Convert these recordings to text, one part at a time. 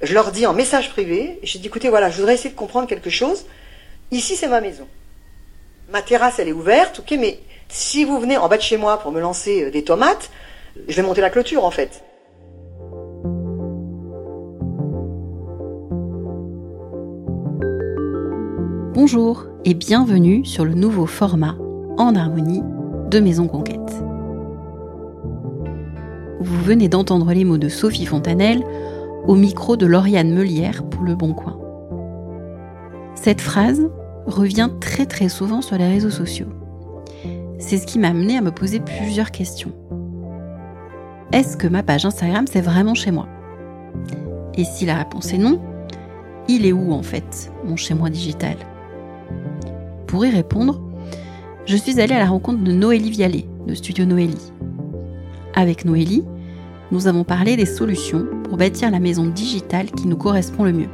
Je leur dis en message privé, j'ai dit écoutez, voilà, je voudrais essayer de comprendre quelque chose. Ici, c'est ma maison. Ma terrasse, elle est ouverte, ok, mais si vous venez en bas de chez moi pour me lancer euh, des tomates, je vais monter la clôture en fait. Bonjour et bienvenue sur le nouveau format En harmonie de Maison Conquête. Vous venez d'entendre les mots de Sophie Fontanelle au micro de Lauriane Melière pour Le Bon Coin. Cette phrase revient très très souvent sur les réseaux sociaux. C'est ce qui m'a amené à me poser plusieurs questions. Est-ce que ma page Instagram c'est vraiment chez moi? Et si la réponse est non, il est où en fait mon chez moi digital? Pour y répondre, je suis allée à la rencontre de Noélie Vialet de Studio Noélie. Avec Noélie, nous avons parlé des solutions pour bâtir la maison digitale qui nous correspond le mieux.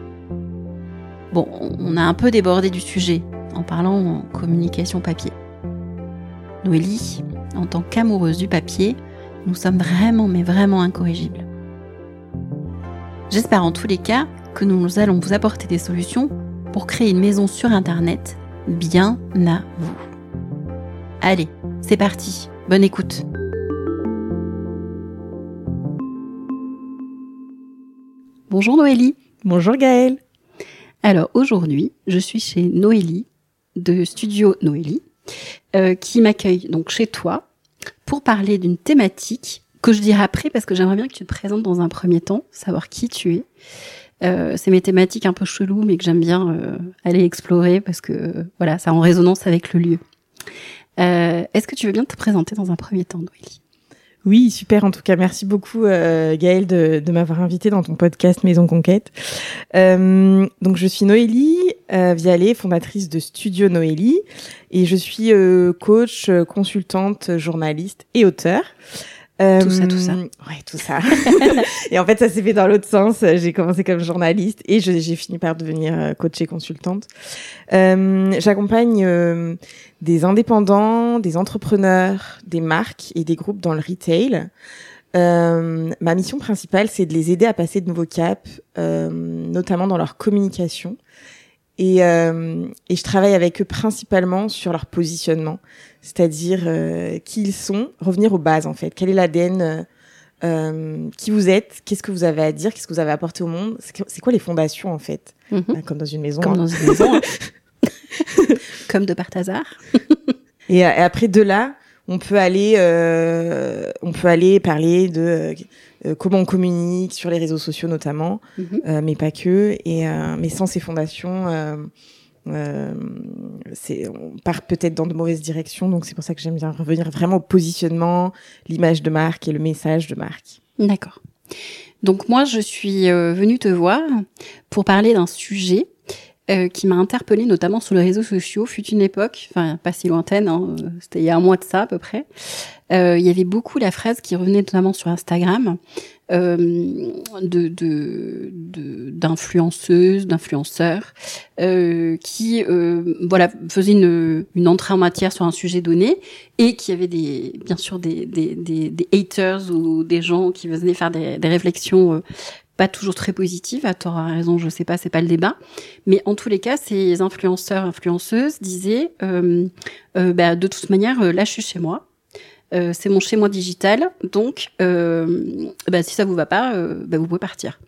Bon, on a un peu débordé du sujet en parlant en communication papier. Noélie, en tant qu'amoureuse du papier, nous sommes vraiment mais vraiment incorrigibles. J'espère en tous les cas que nous allons vous apporter des solutions pour créer une maison sur Internet bien à vous. Allez, c'est parti, bonne écoute. Bonjour Noélie. Bonjour Gaëlle. Alors aujourd'hui, je suis chez Noélie de Studio Noélie euh, qui m'accueille donc chez toi pour parler d'une thématique que je dirai après parce que j'aimerais bien que tu te présentes dans un premier temps, savoir qui tu es. Euh, c'est mes thématiques un peu cheloues mais que j'aime bien euh, aller explorer parce que voilà, ça en résonance avec le lieu. Est-ce que tu veux bien te présenter dans un premier temps, Noélie? Oui, super. En tout cas, merci beaucoup euh, Gaëlle de, m'avoir invité dans ton podcast Maison Conquête. Euh, donc, je suis Noélie euh, Vialet, fondatrice de Studio Noélie, et je suis euh, coach, consultante, journaliste et auteur. Euh, tout ça, tout ça. Ouais, tout ça. et en fait, ça s'est fait dans l'autre sens. J'ai commencé comme journaliste et j'ai fini par devenir euh, coach et consultante. Euh, J'accompagne euh, des indépendants, des entrepreneurs, des marques et des groupes dans le retail. Euh, ma mission principale, c'est de les aider à passer de nouveaux caps, notamment dans leur communication. Et, et je travaille avec eux principalement sur leur positionnement c'est-à-dire euh, qui ils sont, revenir aux bases en fait. Quel est l'ADN euh, euh, Qui vous êtes Qu'est-ce que vous avez à dire Qu'est-ce que vous avez apporté au monde C'est quoi les fondations en fait mhm. bah, Comme dans une maison. Comme hein. dans une maison. Hein. Comme de Partazar. et, et, après de là, on peut aller, on peut aller parler de comment on communique sur les réseaux sociaux notamment, mhm. mais pas que. Et mais sans ces fondations euh, c'est on part peut-être dans de mauvaises directions, donc c'est pour ça que j'aime bien revenir vraiment au positionnement, l'image de marque et le message de marque. D'accord. Donc moi, je suis euh, venue te voir pour parler d'un sujet euh, qui m'a interpellée notamment sur les réseaux sociaux. Fut une époque, enfin pas si lointaine, hein, c'était il y a un mois de ça à peu près. Euh, il y avait beaucoup la phrase qui revenait notamment sur Instagram euh, de d'influenceuses, d'influenceurs euh, qui euh, voilà faisaient une, une entrée en matière sur un sujet donné et qui avaient des bien sûr des, des, des, haters ou des gens qui venaient faire des, des réflexions euh, pas toujours très positives. À tort à raison, je sais pas, c'est pas le débat. Mais en tous les cas, ces influenceurs, influenceuses disaient, euh, euh, bah, de toute manière, là, je suis chez moi. Euh, c'est mon chez moi digital, donc euh, bah, si ça vous va pas, euh, bah, vous pouvez partir.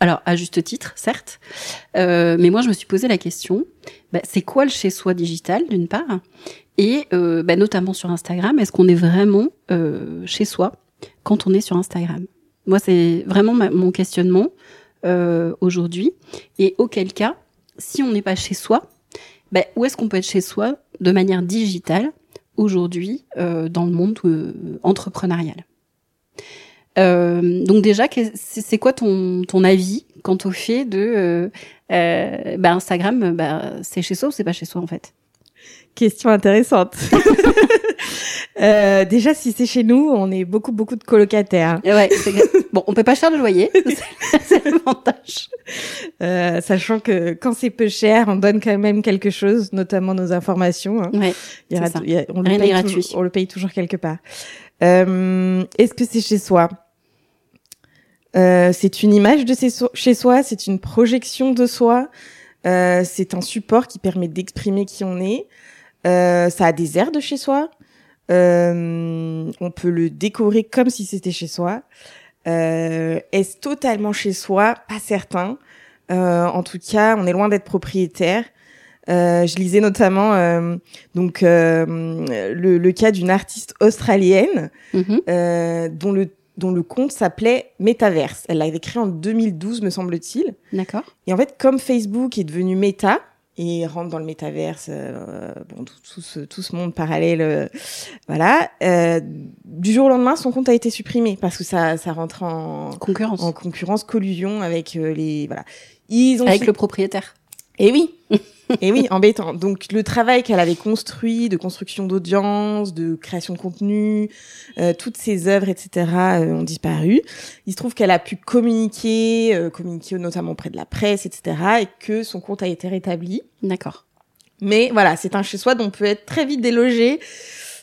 Alors à juste titre, certes, mais moi je me suis posé la question, bah, c'est quoi le chez soi digital d'une part, et bah, notamment sur Instagram, est-ce qu'on est vraiment chez soi quand on est sur Instagram? Moi c'est vraiment mon questionnement aujourd'hui, et auquel cas, si on n'est pas chez soi, bah, où est-ce qu'on peut être chez soi de manière digitale aujourd'hui euh, dans le monde euh, entrepreneurial. Euh, donc déjà, c'est quoi ton, ton avis quant au fait de euh, bah Instagram, bah, c'est chez soi ou c'est pas chez soi en fait? Question intéressante. euh, déjà, si c'est chez nous, on est beaucoup, beaucoup de colocataires. Ouais, bon, on peut pas cher le loyer, c'est l'avantage. Euh, sachant que quand c'est peu cher, on donne quand même quelque chose, notamment nos informations. Hein. Ouais, il y a, il y a, on, le paye toujours, on le paye toujours quelque part. Euh, Est-ce que c'est chez soi? Euh, c'est une image de chez soi, c'est une projection de soi, euh, c'est un support qui permet d'exprimer qui on est. Euh, ça a des airs de chez soi. Euh, on peut le décorer comme si c'était chez soi. Euh, Est-ce totalement chez soi? Pas certain. Euh, en tout cas, on est loin d'être propriétaire. Euh, je lisais notamment euh, donc euh, le, le, cas d'une artiste australienne Mhm. dont le dont le compte s'appelait Metaverse. Elle l'avait créé en 2012, me semble-t-il. D'accord. Et en fait, comme Facebook est devenu Meta et rentre dans le métaverse, euh, bon, tout, tout, ce, tout ce monde parallèle, euh, voilà, euh, du jour au lendemain, son compte a été supprimé parce que ça, ça rentre en Concurrence. en concurrence, collusion avec euh, les, voilà. Ils ont Avec su- le propriétaire. et oui. Et oui, embêtant. Donc le travail qu'elle avait construit de construction d'audience, de création de contenu, euh, toutes ses œuvres, etc., euh, ont disparu. Il se trouve qu'elle a pu communiquer, euh, communiquer notamment auprès de la presse, etc., et que son compte a été rétabli. D'accord. Mais voilà, c'est un chez soi dont on peut être très vite délogé.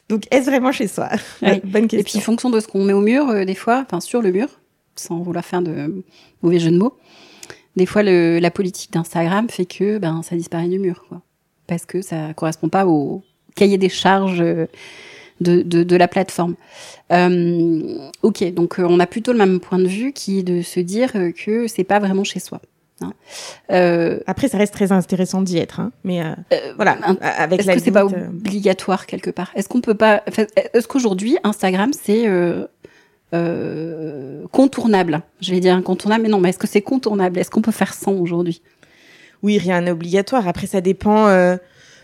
Donc est-ce vraiment chez soi Ouais. Bonne Et question. puis, fonction de ce qu'on met au mur, euh, des fois, enfin, sur le mur, sans vouloir faire de mauvais jeu de mots, des fois, le, la politique d'Instagram fait que, ben, ça disparaît du mur, quoi. Parce que ça correspond pas au cahier des charges euh, de, de, de la plateforme. Euh, ok, donc, euh, on a plutôt le même point de vue qui est de se dire euh, que c'est pas vraiment chez soi. hein. Euh, Après, ça reste très intéressant d'y être, hein. mais euh, voilà, avec Est-ce la que c'est pas obligatoire quelque part? Est-ce qu'on peut pas Est-ce qu'aujourd'hui Instagram c'est euh, contournable Je vais dire incontournable, mais non. Mais est-ce que c'est contournable? Est-ce qu'on peut faire sans aujourd'hui? Oui, rien n'est obligatoire. Après, ça dépend euh,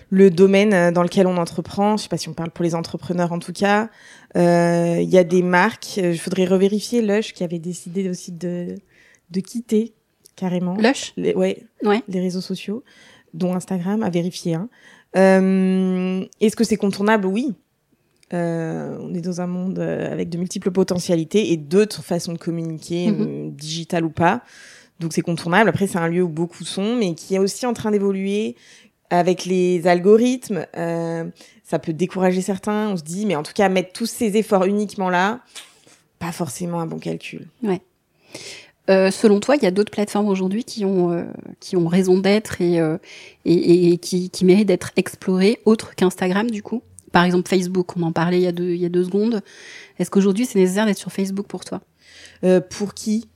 le domaine euh, dans lequel on entreprend. Je sais pas si on parle pour les entrepreneurs en tout cas. Euh, Il y a des marques. Il faudrait revérifier Lush qui avait décidé aussi de de quitter carrément Lush? Les, ouais, Ouais. les réseaux sociaux, dont Instagram, à vérifier. Hein. Euh, Est-ce que c'est contournable? Oui. Euh, on est dans un monde euh, avec de multiples potentialités et d'autres façons de communiquer, euh, digitales ou pas. Donc c'est contournable. Après, c'est un lieu où beaucoup sont, mais qui est aussi en train d'évoluer avec les algorithmes. Euh, ça peut décourager certains. On se dit, mais en tout cas, mettre tous ces efforts uniquement là, pas forcément un bon calcul. Euh, selon toi, il y a d'autres plateformes aujourd'hui qui ont euh, qui ont raison d'être et, euh, et, et qui, qui méritent d'être explorées, autres qu'Instagram du coup? Par exemple, Facebook, on en parlait il y a deux il y a deux secondes. Est-ce qu'aujourd'hui c'est nécessaire d'être sur Facebook pour toi? Euh, pour qui?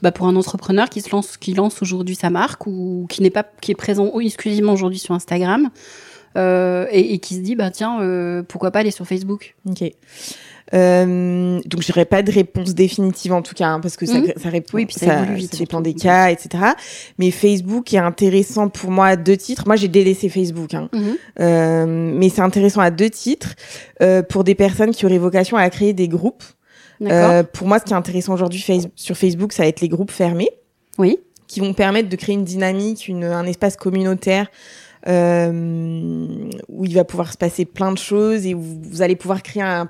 Bah pour un entrepreneur qui se lance qui lance aujourd'hui sa marque ou qui n'est pas qui est présent exclusivement aujourd'hui sur Instagram euh, et, et qui se dit bah tiens euh, pourquoi pas aller sur Facebook. Ok. Euh, donc j'aurais pas de réponse définitive en tout cas hein, parce que ça, Mhm. ça répond Oui, puis ça évolue vite, ça dépend des cas etc mais Facebook est intéressant pour moi à deux titres. Moi j'ai délaissé Facebook hein. Euh, mais c'est intéressant à deux titres. Euh, pour des personnes qui auraient vocation à créer des groupes. Euh, pour moi ce qui est intéressant aujourd'hui sur Facebook ça va être les groupes fermés. Oui. Qui vont permettre de créer une dynamique, une, un espace communautaire où il va pouvoir se passer plein de choses et où vous allez pouvoir créer un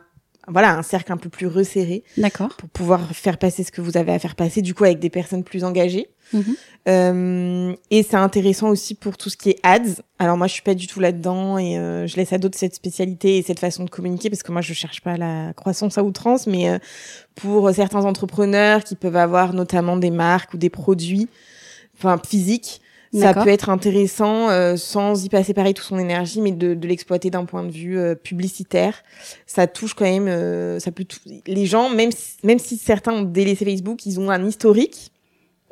voilà un cercle un peu plus resserré d'accord. pour pouvoir faire passer ce que vous avez à faire passer du coup avec des personnes plus engagées. Mhm. Euh, et c'est intéressant aussi pour tout ce qui est ads. Alors moi je suis pas du tout là dedans et euh, je laisse à d'autres cette spécialité et cette façon de communiquer parce que moi je cherche pas la croissance à outrance mais euh, pour certains entrepreneurs qui peuvent avoir notamment des marques ou des produits enfin physiques ça peut être intéressant euh, sans y passer pareil toute son énergie mais de, de l'exploiter d'un point de vue euh, publicitaire. Ça touche quand même euh, ça peut les gens même si, même si certains ont délaissé Facebook ils ont un historique.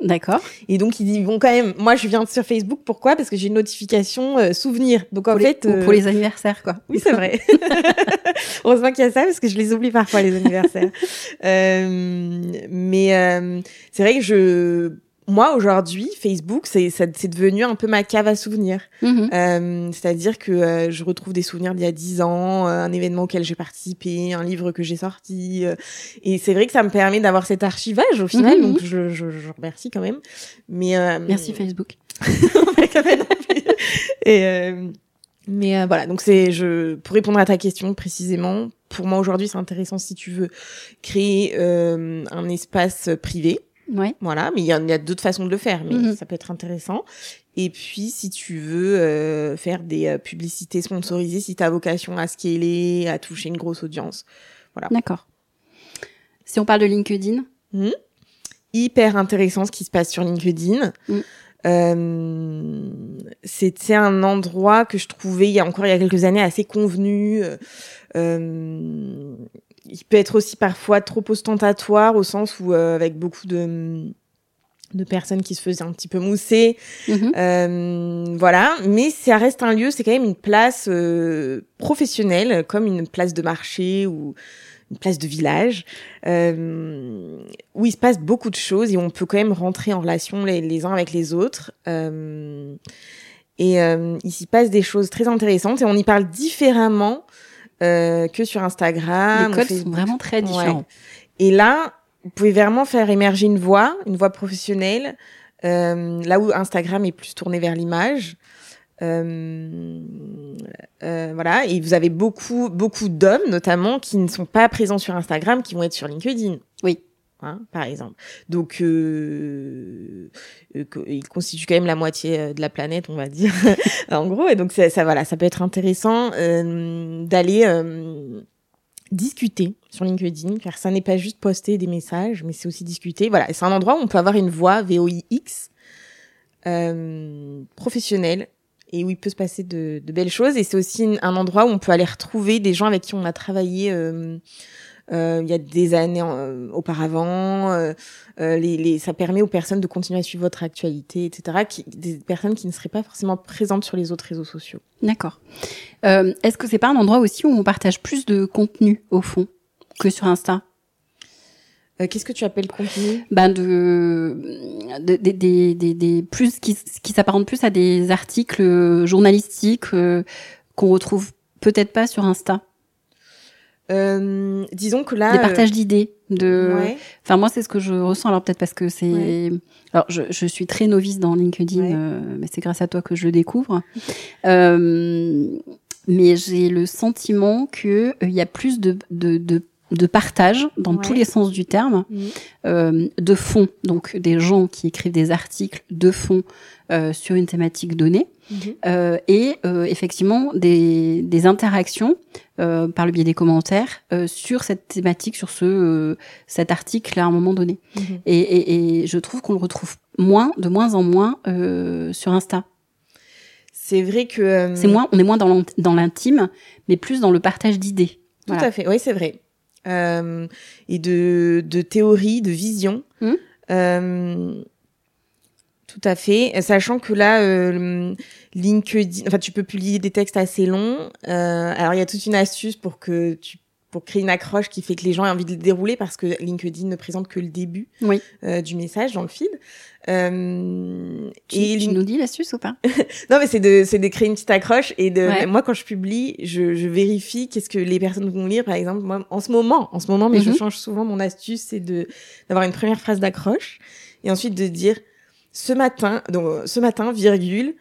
D'accord. Et donc ils y vont quand même. Moi je viens sur Facebook. Pourquoi? Parce que j'ai une notification euh, souvenir. Donc en pour, fait les, euh, pour les anniversaires quoi. Oui, c'est vrai. Heureusement qu'il y a ça parce que je les oublie parfois les anniversaires. Euh, mais euh, c'est vrai que je, moi aujourd'hui, Facebook, c'est devenu un peu ma cave à souvenirs. Mhm. Euh, C'est-à-dire que euh, je retrouve des souvenirs d'il y a dix ans, euh, un événement auquel j'ai participé, un livre que j'ai sorti. et c'est vrai que ça me permet d'avoir cet archivage au final. Mhm, Donc je, je, je remercie quand même. Mais euh, merci Facebook et euh, mais euh, voilà, donc c'est je pour répondre à ta question précisément, pour moi aujourd'hui c'est intéressant si tu veux créer euh, un espace privé, ouais voilà, mais il y a, il y a d'autres façons de le faire, mais Mhm. ça peut être intéressant. Et puis si tu veux euh, faire des euh, publicités sponsorisées, si tu as vocation à scaler, à toucher une grosse audience, d'accord si on parle de LinkedIn hyper intéressant ce qui se passe sur LinkedIn. Mm. Euh, c'était un endroit que je trouvais il y a encore il y a quelques années assez convenu. Euh, il peut être aussi parfois trop ostentatoire au sens où euh, avec beaucoup de de personnes qui se faisaient un petit peu mousser, Mhm. euh, voilà. Mais ça reste un lieu, c'est quand même une place euh, professionnelle, comme une place de marché ou une place de village, euh, où il se passe beaucoup de choses et on peut quand même rentrer en relation les, les uns avec les autres. Euh, et euh, il s'y passe des choses très intéressantes et on y parle différemment euh, que sur Instagram. Les codes Facebook. sont vraiment très différents. Et là, vous pouvez vraiment faire émerger une voix, une voix professionnelle, euh, là où Instagram est plus tourné vers l'image. Euh, euh, voilà, et vous avez beaucoup, beaucoup d'hommes, notamment, qui ne sont pas présents sur Instagram, qui vont être sur LinkedIn. Oui. Hein, par exemple. Donc, euh, euh, co- ils constituent quand même la moitié euh, de la planète, on va dire, en gros. Et donc, ça, voilà, ça peut être intéressant euh, d'aller euh, discuter sur LinkedIn, car ça n'est pas juste poster des messages, mais c'est aussi discuter. Voilà, c'est un endroit où on peut avoir une voix VOIX professionnelle et où il peut se passer de, de belles choses. Et c'est aussi un endroit où on peut aller retrouver des gens avec qui on a travaillé il y a des années euh, auparavant. Euh, euh, les, les, ça permet aux personnes de continuer à suivre votre actualité, etc. Qui, des personnes qui ne seraient pas forcément présentes sur les autres réseaux sociaux. D'accord. Euh, Est-ce que c'est pas un endroit aussi où on partage plus de contenu au fond que sur Insta? Euh, Qu'est-ce que tu appelles contenu? Ben de, de- des- des des- des- plus qui, qui s'apparentent plus à des articles euh, journalistiques euh, qu'on retrouve peut-être pas sur Insta. Euh, Disons que là, des euh, partages d'idées. De, ouais. enfin moi c'est ce que je ressens. Alors peut-être parce que c'est, Ouais. alors je, je suis très novice dans LinkedIn, Ouais. euh, mais c'est grâce à toi que je le découvre. euh, mais j'ai le sentiment que euh, il y a plus de de, de de partage dans Ouais. tous les sens du terme. Mhm. euh, de fond, donc des gens qui écrivent des articles de fond euh, sur une thématique donnée, Mhm. euh, et euh, effectivement des, des interactions euh, par le biais des commentaires euh, sur cette thématique, sur ce euh, cet article à un moment donné. Mhm. Et, et, et je trouve qu'on le retrouve moins, de moins en moins euh, sur Insta. C'est vrai que C'est moins, on est moins dans l'int- dans l'intime, mais plus dans le partage d'idées. Tout Voilà. à fait, oui, c'est vrai. Euh, et de, de théorie, de vision. Mhm. Euh, tout à fait. Sachant que là, euh, LinkedIn, enfin, tu peux publier des textes assez longs. Alors, il y a toute une astuce pour que tu pour créer une accroche qui fait que les gens aient envie de le dérouler parce que LinkedIn ne présente que le début Oui. euh, du message dans le feed. Euh, Tu, et tu Lin- nous dis l'astuce ou pas? Non, mais c'est de, c'est de créer une petite accroche et de, Ouais. moi, quand je publie, je, je vérifie qu'est-ce que les personnes vont lire. Par exemple, moi, en ce moment, en ce moment, mais je Mhm. change souvent mon astuce, c'est de, d'avoir une première phrase d'accroche et ensuite de dire ce matin, donc, ce matin, virgule,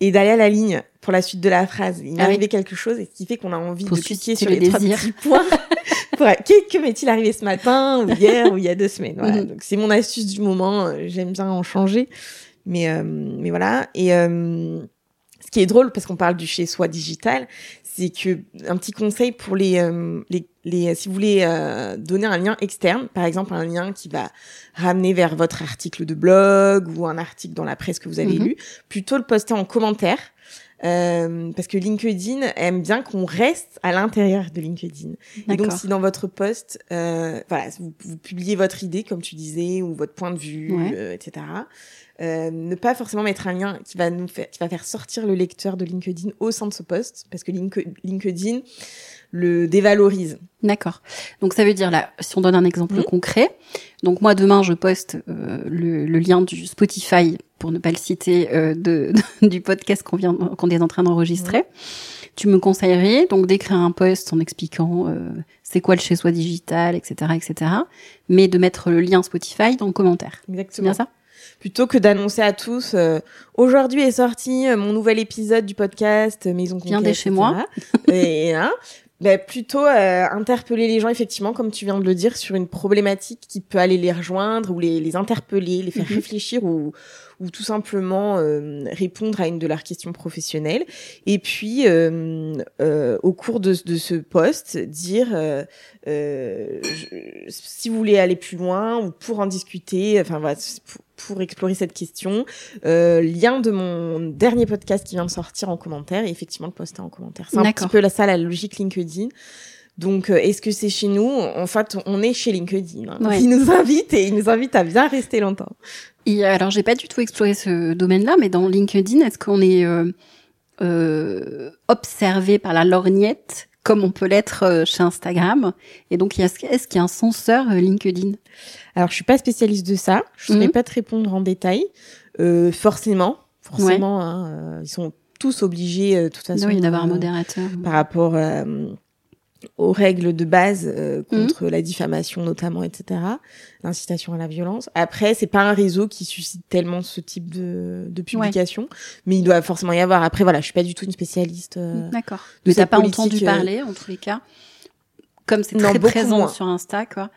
et d'aller à la ligne pour la suite de la phrase. Il m'est Ah oui. arrivé quelque chose et ce qui fait qu'on a envie Pour de cliquer sur le les trois désir. petits points. pour, que, que m'est-il arrivé ce matin ou hier ou il y a deux semaines? Voilà. Mhm. Donc, c'est mon astuce du moment. J'aime bien en changer. Mais, euh, mais voilà. Et, euh, ce qui est drôle parce qu'on parle du chez soi digital, c'est que un petit conseil pour les euh, les, les si vous voulez euh, donner un lien externe, par exemple un lien qui va ramener vers votre article de blog ou un article dans la presse que vous avez Mhm. lu, plutôt le poster en commentaire. Euh, parce que LinkedIn aime bien qu'on reste à l'intérieur de LinkedIn. Et donc, si dans votre post, euh, voilà, vous, vous publiez votre idée, comme tu disais, ou votre point de vue, Ouais. euh, etc. Euh, ne pas forcément mettre un lien qui va nous faire, qui va faire sortir le lecteur de LinkedIn au sein de ce post, parce que Link- LinkedIn le dévalorise. D'accord. Donc ça veut dire là, si on donne un exemple concret, donc moi demain je poste euh, le, le lien du Spotify pour ne pas le citer euh, de, du podcast qu'on vient qu'on est en train d'enregistrer. Tu me conseillerais donc d'écrire un post en expliquant euh, c'est quoi le chez soi digital, etc., etc. Mais de mettre le lien Spotify dans le commentaire. C'est Exactement. bien ça? Plutôt que d'annoncer à tous, euh, aujourd'hui est sorti euh, mon nouvel épisode du podcast euh, Maison Conquête. Viens dès chez etc. moi. Et hein, bah, plutôt euh, interpeller les gens effectivement, comme tu viens de le dire, sur une problématique qui peut aller les rejoindre ou les, les interpeller, les faire Mhm. réfléchir ou, ou tout simplement euh, répondre à une de leurs questions professionnelles. Et puis, euh, euh, au cours de, de ce poste, dire euh, euh, je- si vous voulez aller plus loin ou pour en discuter, enfin voilà, pour, pour explorer cette question, euh, lien de mon dernier podcast qui vient de sortir en commentaire. Et effectivement, le post est en commentaire. C'est un petit peu là, ça la logique LinkedIn. Donc, euh, est-ce que c'est chez nous En fait, on est chez LinkedIn. Hein. Ouais. Ils nous invitent et ils nous invitent à bien rester longtemps. Et alors, j'ai pas du tout exploré ce domaine-là, mais dans LinkedIn, est-ce qu'on est euh, euh, observé par la lorgnette comme on peut l'être euh, chez Instagram Et donc, est-ce qu'il y a un censeur euh, LinkedIn Alors, je suis pas spécialiste de ça. Je ne saurais Mhm. pas te répondre en détail. Euh, forcément, forcément, hein, euh, ils sont tous obligés, euh, de toute façon, Oui, d'avoir un euh, modérateur. par rapport euh, aux règles de base euh, Mhm. contre la diffamation notamment, etc., l'incitation à la violence. Après, c'est pas un réseau qui suscite tellement ce type de, de publication, mais il doit forcément y avoir. Après, voilà, je suis pas du tout une spécialiste. euh, D'accord. de Mais t'as pas entendu euh, parler, en tous les cas Comme c'est très présent moins. sur Insta, quoi.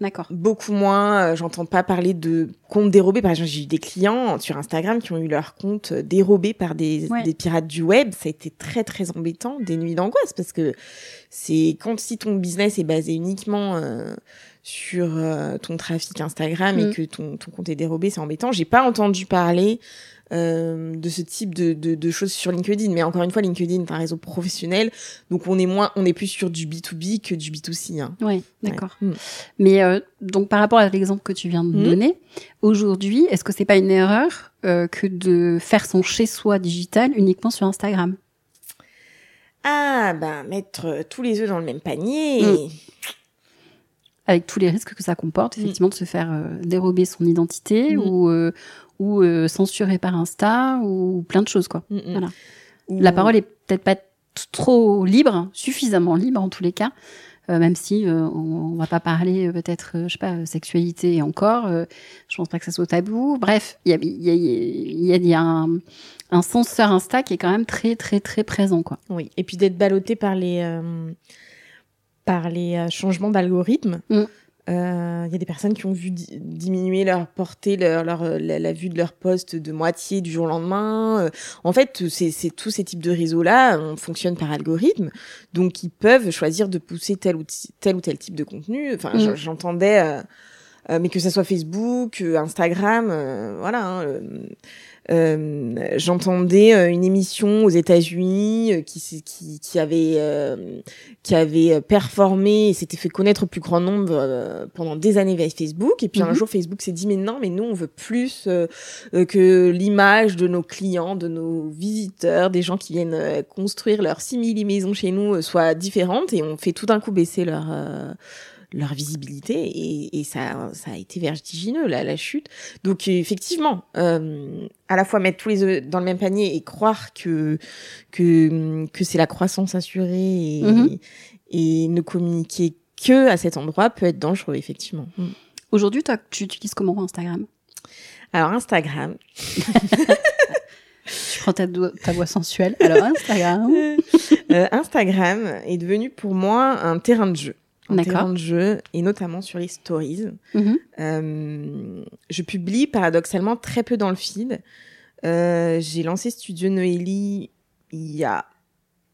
D'accord. Beaucoup moins, euh, j'entends pas parler de comptes dérobés. Par exemple, j'ai eu des clients sur Instagram qui ont eu leur compte euh, dérobé par des, Ouais. des pirates du web. Ça a été très très embêtant, des nuits d'angoisse parce que c'est quand si ton business est basé uniquement euh, sur euh, ton trafic Instagram Mm. et que ton, ton compte est dérobé, c'est embêtant. J'ai pas entendu parler euh, de ce type de, de, de choses sur LinkedIn, mais encore une fois, LinkedIn est un réseau professionnel, donc on est moins, on est plus sur du B2B que du B2C. Hein. Oui, d'accord. Ouais. Mm. Mais euh, donc par rapport à l'exemple que tu viens de Mhm. donner, aujourd'hui, est-ce que c'est pas une erreur euh, que de faire son chez-soi digital uniquement sur Instagram? Ah, ben, mettre tous les œufs dans le même panier. Mm. avec tous les risques que ça comporte, Mm. effectivement, de se faire euh, dérober son identité ou euh, ou euh, censurer par Insta ou plein de choses quoi. Mm, mm. Voilà. Ou- La parole est peut-être pas trop libre, suffisamment libre en tous les cas. euh, même si euh, on, on va pas parler euh, peut-être, euh, je sais pas, euh, sexualité et encore, euh, je pense pas que ça soit tabou. Bref, il y a, il y a, y a, il y a un, un censeur Insta qui est quand même très très très présent quoi. Oui, et puis d'être ballotté par les, euh, par les euh, changements d'algorithme. Mm. Euh, Il y a des personnes qui ont vu di- diminuer leur portée, leur, leur, euh, la, la vue de leur poste de moitié du jour au lendemain. Euh, En fait, c'est tous ces types de réseaux-là, on fonctionne par algorithme, donc ils peuvent choisir de pousser tel ou, tel, ou tel type de contenu. Enfin, Mm. j'en- j'entendais, euh, euh, mais que ça soit Facebook, Instagram, voilà. hein, j'entendais euh, une émission aux États-Unis euh, qui, qui, qui avait euh, qui avait euh, performé et s'était fait connaître au plus grand nombre euh, pendant des années via Facebook et puis un Mhm. jour Facebook s'est dit mais non mais nous on veut plus euh, euh, que l'image de nos clients de nos visiteurs des gens qui viennent euh, construire leur simili maison chez nous euh, soit différente et on fait tout d'un coup baisser leur euh, leur visibilité et, et ça, ça a été vertigineux la, la chute. Donc effectivement, euh, à la fois mettre tous les œufs dans le même panier et croire que que que c'est la croissance assurée et, Mhm. et ne communiquer que à cet endroit peut être dangereux effectivement. Mm. Aujourd'hui, toi, tu utilises comment Instagram? Alors Instagram, Tu prends ta, ta voix sensuelle. Alors Instagram? euh, Instagram est devenu pour moi un terrain de jeu. D'accord. terrain de jeu et notamment sur les stories. Mhm. Euh, je publie paradoxalement très peu dans le feed. Euh, j'ai lancé Studio Noélie il y a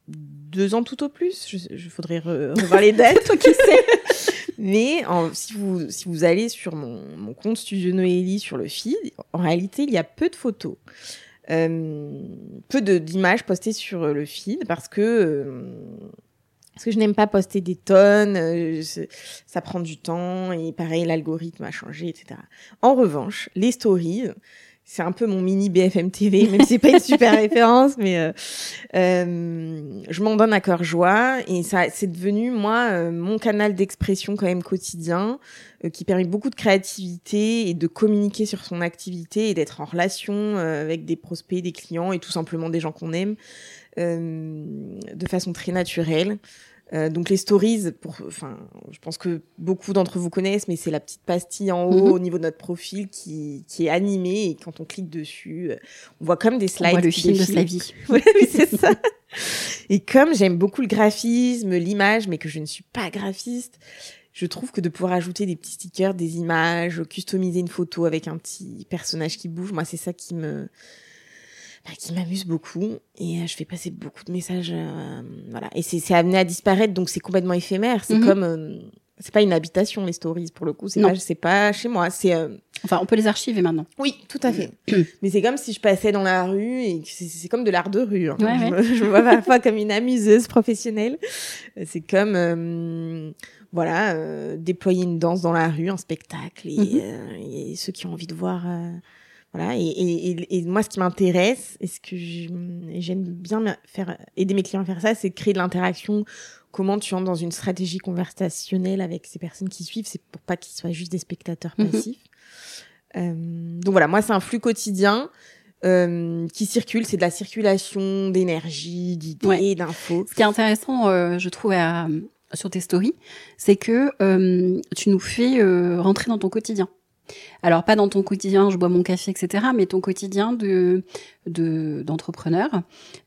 deux ans tout au plus. Je, je faudrait re- revoir les dates. Toi qui sais. Mais en- si vous si vous allez sur mon, mon compte Studio Noélie sur le feed, en réalité il y a peu de photos, Euh, peu d'images postées sur le feed parce que parce que je n'aime pas poster des tonnes, euh, ça prend du temps et pareil l'algorithme a changé, etc. En revanche, les stories, c'est un peu mon mini BFM TV, même si c'est pas une super référence, mais euh, euh, je m'en donne à cœur joie et ça, c'est devenu moi euh, mon canal d'expression quand même quotidien, euh, qui permet beaucoup de créativité et de communiquer sur son activité et d'être en relation avec des prospects, des clients et tout simplement des gens qu'on aime de façon très naturelle. Euh, donc les stories, pour, enfin, je pense que beaucoup d'entre vous connaissent, mais c'est la petite pastille en haut Mhm. au niveau de notre profil qui, qui est animée et quand on clique dessus, euh, on voit comme des On slides. voit le film de sa vie. Oui, c'est ça. Et comme j'aime beaucoup le graphisme, l'image, mais que je ne suis pas graphiste, je trouve que de pouvoir ajouter des petits stickers, des images, customiser une photo avec un petit personnage qui bouge, moi c'est ça qui me bah, qui m'amuse beaucoup et euh, je fais passer beaucoup de messages euh, voilà et c'est amené à disparaître donc c'est complètement éphémère, c'est Mhm. comme euh, c'est pas une habitation les stories pour le coup, c'est pas c'est pas chez moi, c'est euh, Enfin, on peut les archiver maintenant. oui, tout à fait. Mais c'est comme si je passais dans la rue et c'est comme de l'art de rue. hein. Ouais, je, ouais. Me, je me vois parfois comme une amuseuse professionnelle. C'est comme euh, voilà euh, déployer une danse dans la rue, un spectacle et, euh, et ceux qui ont envie de voir. Voilà et, et, et, moi ce qui m'intéresse et ce que j'aime bien faire aider mes clients à faire ça, c'est de créer de l'interaction. Comment tu entres dans une stratégie conversationnelle avec ces personnes qui suivent, c'est pour pas qu'ils soient juste des spectateurs Mhm. passifs. Euh, donc voilà, moi c'est un flux quotidien euh, qui circule, c'est de la circulation d'énergie, d'idées, Ouais. d'infos. Ce qui est intéressant, euh, je trouve, à- sur tes stories, c'est que euh, tu nous fais euh, rentrer dans ton quotidien. Alors pas dans ton quotidien, je bois mon café, etc., mais ton quotidien de de d'entrepreneur.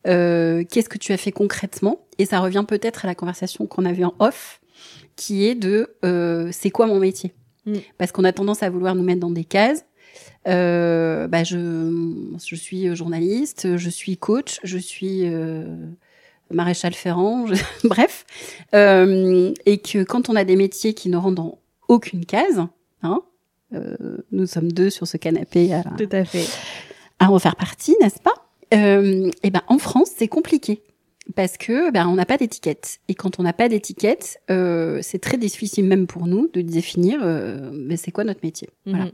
Euh, Qu'est-ce que tu as fait concrètement? Et ça revient peut-être à la conversation qu'on avait en off, qui est de euh, c'est quoi mon métier? Mm. Parce qu'on a tendance à vouloir nous mettre dans des cases. Euh, bah je je suis journaliste, je suis coach, je suis euh, maréchal ferrand, je- bref, euh, et que quand on a des métiers qui ne rentrent dans aucune case, hein, nous sommes deux sur ce canapé à, Tout à fait. à en faire partie, n'est-ce pas? Euh, Et ben en France, c'est compliqué parce que ben on n'a pas d'étiquette et quand on n'a pas d'étiquette, euh, c'est très difficile même pour nous de définir euh, mais c'est quoi notre métier. Voilà. Mhm.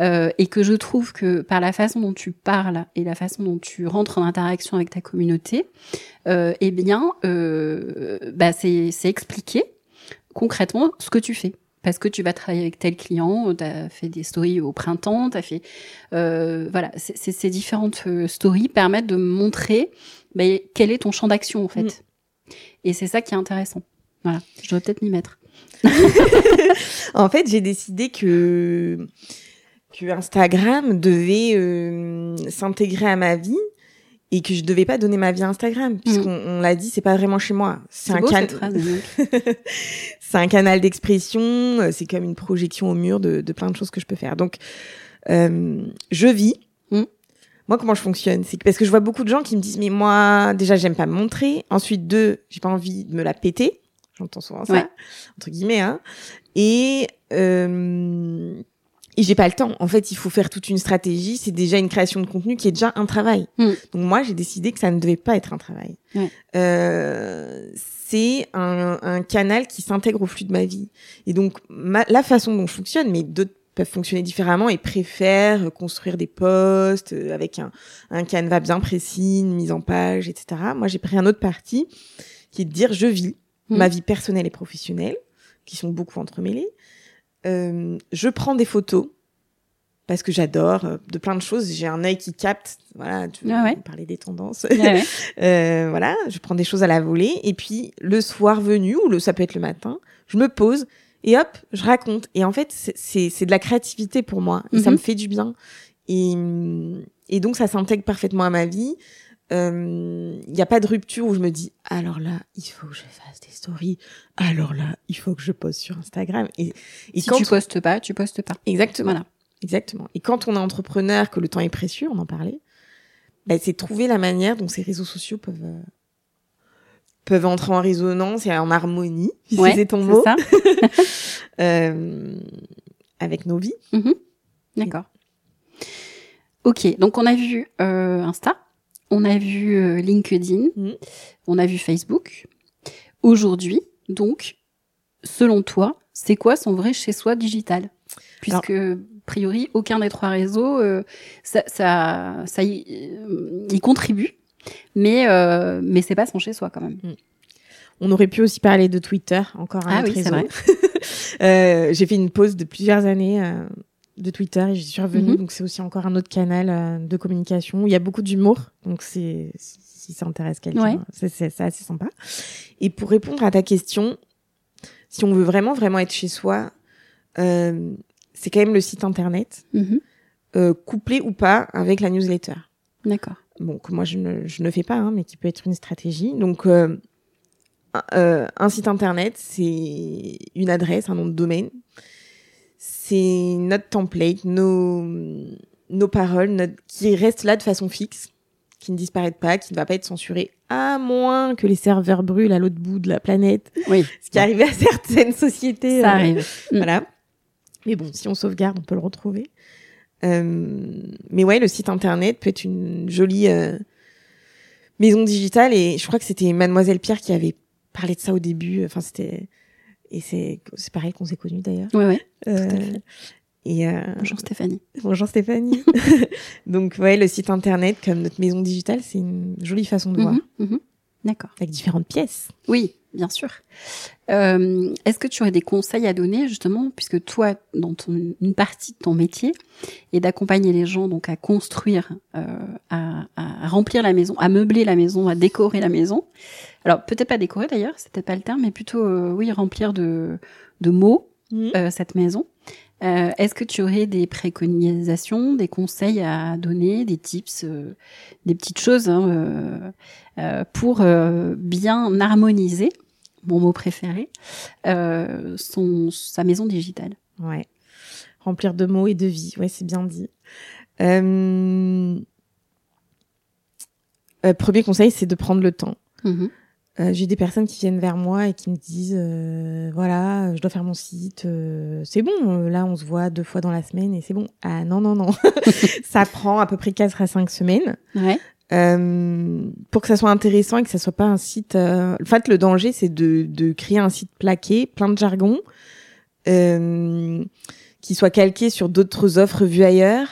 Euh, et que je trouve que par la façon dont tu parles et la façon dont tu rentres en interaction avec ta communauté, euh, eh bien, euh, c'est c'est expliquer concrètement ce que tu fais. Parce que tu vas travailler avec tel client, tu as fait des stories au printemps, tu as fait... Euh, voilà, ces différentes euh, stories permettent de montrer bah, quel est ton champ d'action, en fait. Mm. Et c'est ça qui est intéressant. Voilà, je dois peut-être m'y mettre. En fait, j'ai décidé que que Instagram devait euh, s'intégrer à ma vie et que je devais pas donner ma vie à Instagram puisqu'on on l'a dit, c'est pas vraiment chez moi. C'est un can- un canal d'expression, euh, c'est comme une projection au mur de, de plein de choses que je peux faire. Donc, euh, je vis. Mm. Moi, comment je fonctionne C'est parce que je vois beaucoup de gens qui me disent, mais moi, déjà, j'aime pas me montrer. Ensuite, deux, j'ai pas envie de me la péter. J'entends souvent ça, Ouais. entre guillemets. Hein. Et euh, et j'ai pas le temps. En fait, il faut faire toute une stratégie. C'est déjà une création de contenu qui est déjà un travail. Mm. Donc moi, j'ai décidé que ça ne devait pas être un travail. Ouais. Euh, c'est un, un canal qui s'intègre au flux de ma vie. Et donc, ma, la façon dont je fonctionne, mais d'autres peuvent fonctionner différemment et préfèrent construire des posts euh, avec un, un canevas bien précis, une mise en page, etc. Moi, j'ai pris un autre parti qui est de dire je vis Mm. ma vie personnelle et professionnelle, qui sont beaucoup entremêlées. Euh, je prends des photos parce que j'adore euh, de plein de choses. J'ai un œil qui capte. Voilà, tu Ah ouais. parler des tendances. Ouais. Euh, voilà, je prends des choses à la volée et puis le soir venu ou le ça peut être le matin, je me pose et hop, je raconte. Et en fait, c'est de la créativité pour moi et ça Mhm. me fait du bien. Et et donc ça s'intègre parfaitement à ma vie. Il n'y a pas de rupture où je me dis alors là il faut que je fasse des stories alors là il faut que je poste sur Instagram et, et Si quand tu postes pas, tu postes pas. exactement Voilà. Exactement. Et quand on est entrepreneur, que le temps est précieux, on en parlait, bah, c'est trouver la manière dont ces réseaux sociaux peuvent euh, peuvent entrer en résonance et en harmonie, si Ouais, c'est ton mot, ça. euh, avec nos vies. D'accord. Ok, donc on a vu euh, Insta, on a vu euh, LinkedIn, Mhm. on a vu Facebook. Aujourd'hui, donc, selon toi, c'est quoi son vrai chez-soi digital? Puisque, a priori, aucun des trois réseaux, euh, ça, ça, ça y, euh, y contribue, mais, euh, mais c'est pas son chez-soi quand même. On aurait pu aussi parler de Twitter, encore un Ah autre oui, réseau. vrai. Euh, J'ai fait une pause de plusieurs années euh, de Twitter et j'y suis revenue, Mhm. donc c'est aussi encore un autre canal euh, de communication. Il y a beaucoup d'humour, donc c'est si ça intéresse quelqu'un, Ouais. c'est assez sympa. Et pour répondre à ta question, si on veut vraiment vraiment être chez soi, euh, c'est quand même le site internet, Mhm. euh, couplé ou pas avec la newsletter D'accord. bon, que moi je ne, je ne fais pas, hein, mais qui peut être une stratégie. Donc, un site internet, c'est une adresse, un nom de domaine. C'est notre template, nos, nos paroles, notre, qui restent là de façon fixe, qui ne disparaîtent pas, qui ne va pas être censuré, à moins que les serveurs brûlent à l'autre bout de la planète. Oui. Ce qui arrive à certaines sociétés. Ça euh, arrive. Mm. Voilà. Mais bon, si on sauvegarde, on peut le retrouver. Euh, mais ouais, le site internet peut être une jolie euh, maison digitale. Et je crois que c'était Mademoiselle Pierre qui avait parlé de ça au début. Enfin, c'était et c'est c'est pareil qu'on s'est connus d'ailleurs. Ouais, ouais. Euh, et euh, Bonjour Stéphanie. bonjour Stéphanie. Donc ouais, le site internet comme notre maison digitale, c'est une jolie façon de voir Mhm, mhm. D'accord. avec différentes pièces. Oui, bien sûr. Euh, Est-ce que tu aurais des conseils à donner justement, puisque toi, dans ton, une partie de ton métier, est d'accompagner les gens donc à construire, euh, à, à remplir la maison, à meubler la maison, à décorer la maison? Alors peut-être pas décorer d'ailleurs, peut-être pas le terme, mais plutôt euh, oui remplir de, de mots euh, cette maison. Euh, Est-ce que tu aurais des préconisations, des conseils à donner, des tips, euh, des petites choses hein, euh, euh, pour euh, bien harmoniser, mon mot préféré, euh, son, sa maison digitale? Ouais. Remplir de mots et de vie. Ouais, c'est bien dit. Premier conseil, c'est de prendre le temps. Mhm. Euh, J'ai des personnes qui viennent vers moi et qui me disent euh, voilà, je dois faire mon site, euh, c'est bon, euh, là on se voit deux fois dans la semaine et c'est bon. Ah non, non, non. ça prend à peu près 4 à 5 semaines. Ouais. Euh, pour que ça soit intéressant et que ça soit pas un site. euh, En fait, le danger, c'est de, de créer un site plaqué, plein de jargon, euh, qui soit calqué sur d'autres offres vues ailleurs.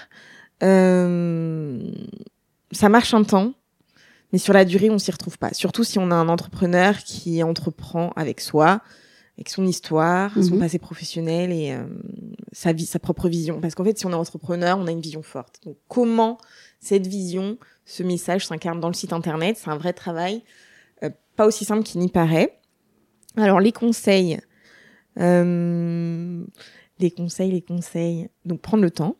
Euh, ça marche un temps, mais sur la durée, on s'y retrouve pas. Surtout si on a un entrepreneur qui entreprend avec soi, avec son histoire, son Mhm. passé professionnel et euh, sa vie, sa propre vision. Parce qu'en fait, si on est entrepreneur, on a une vision forte. Donc, comment cette vision, ce message s'incarne dans le site internet? C'est un vrai travail, euh, pas aussi simple qu'il n'y paraît. Alors, les conseils, euh, les conseils, les conseils. Donc, prendre le temps.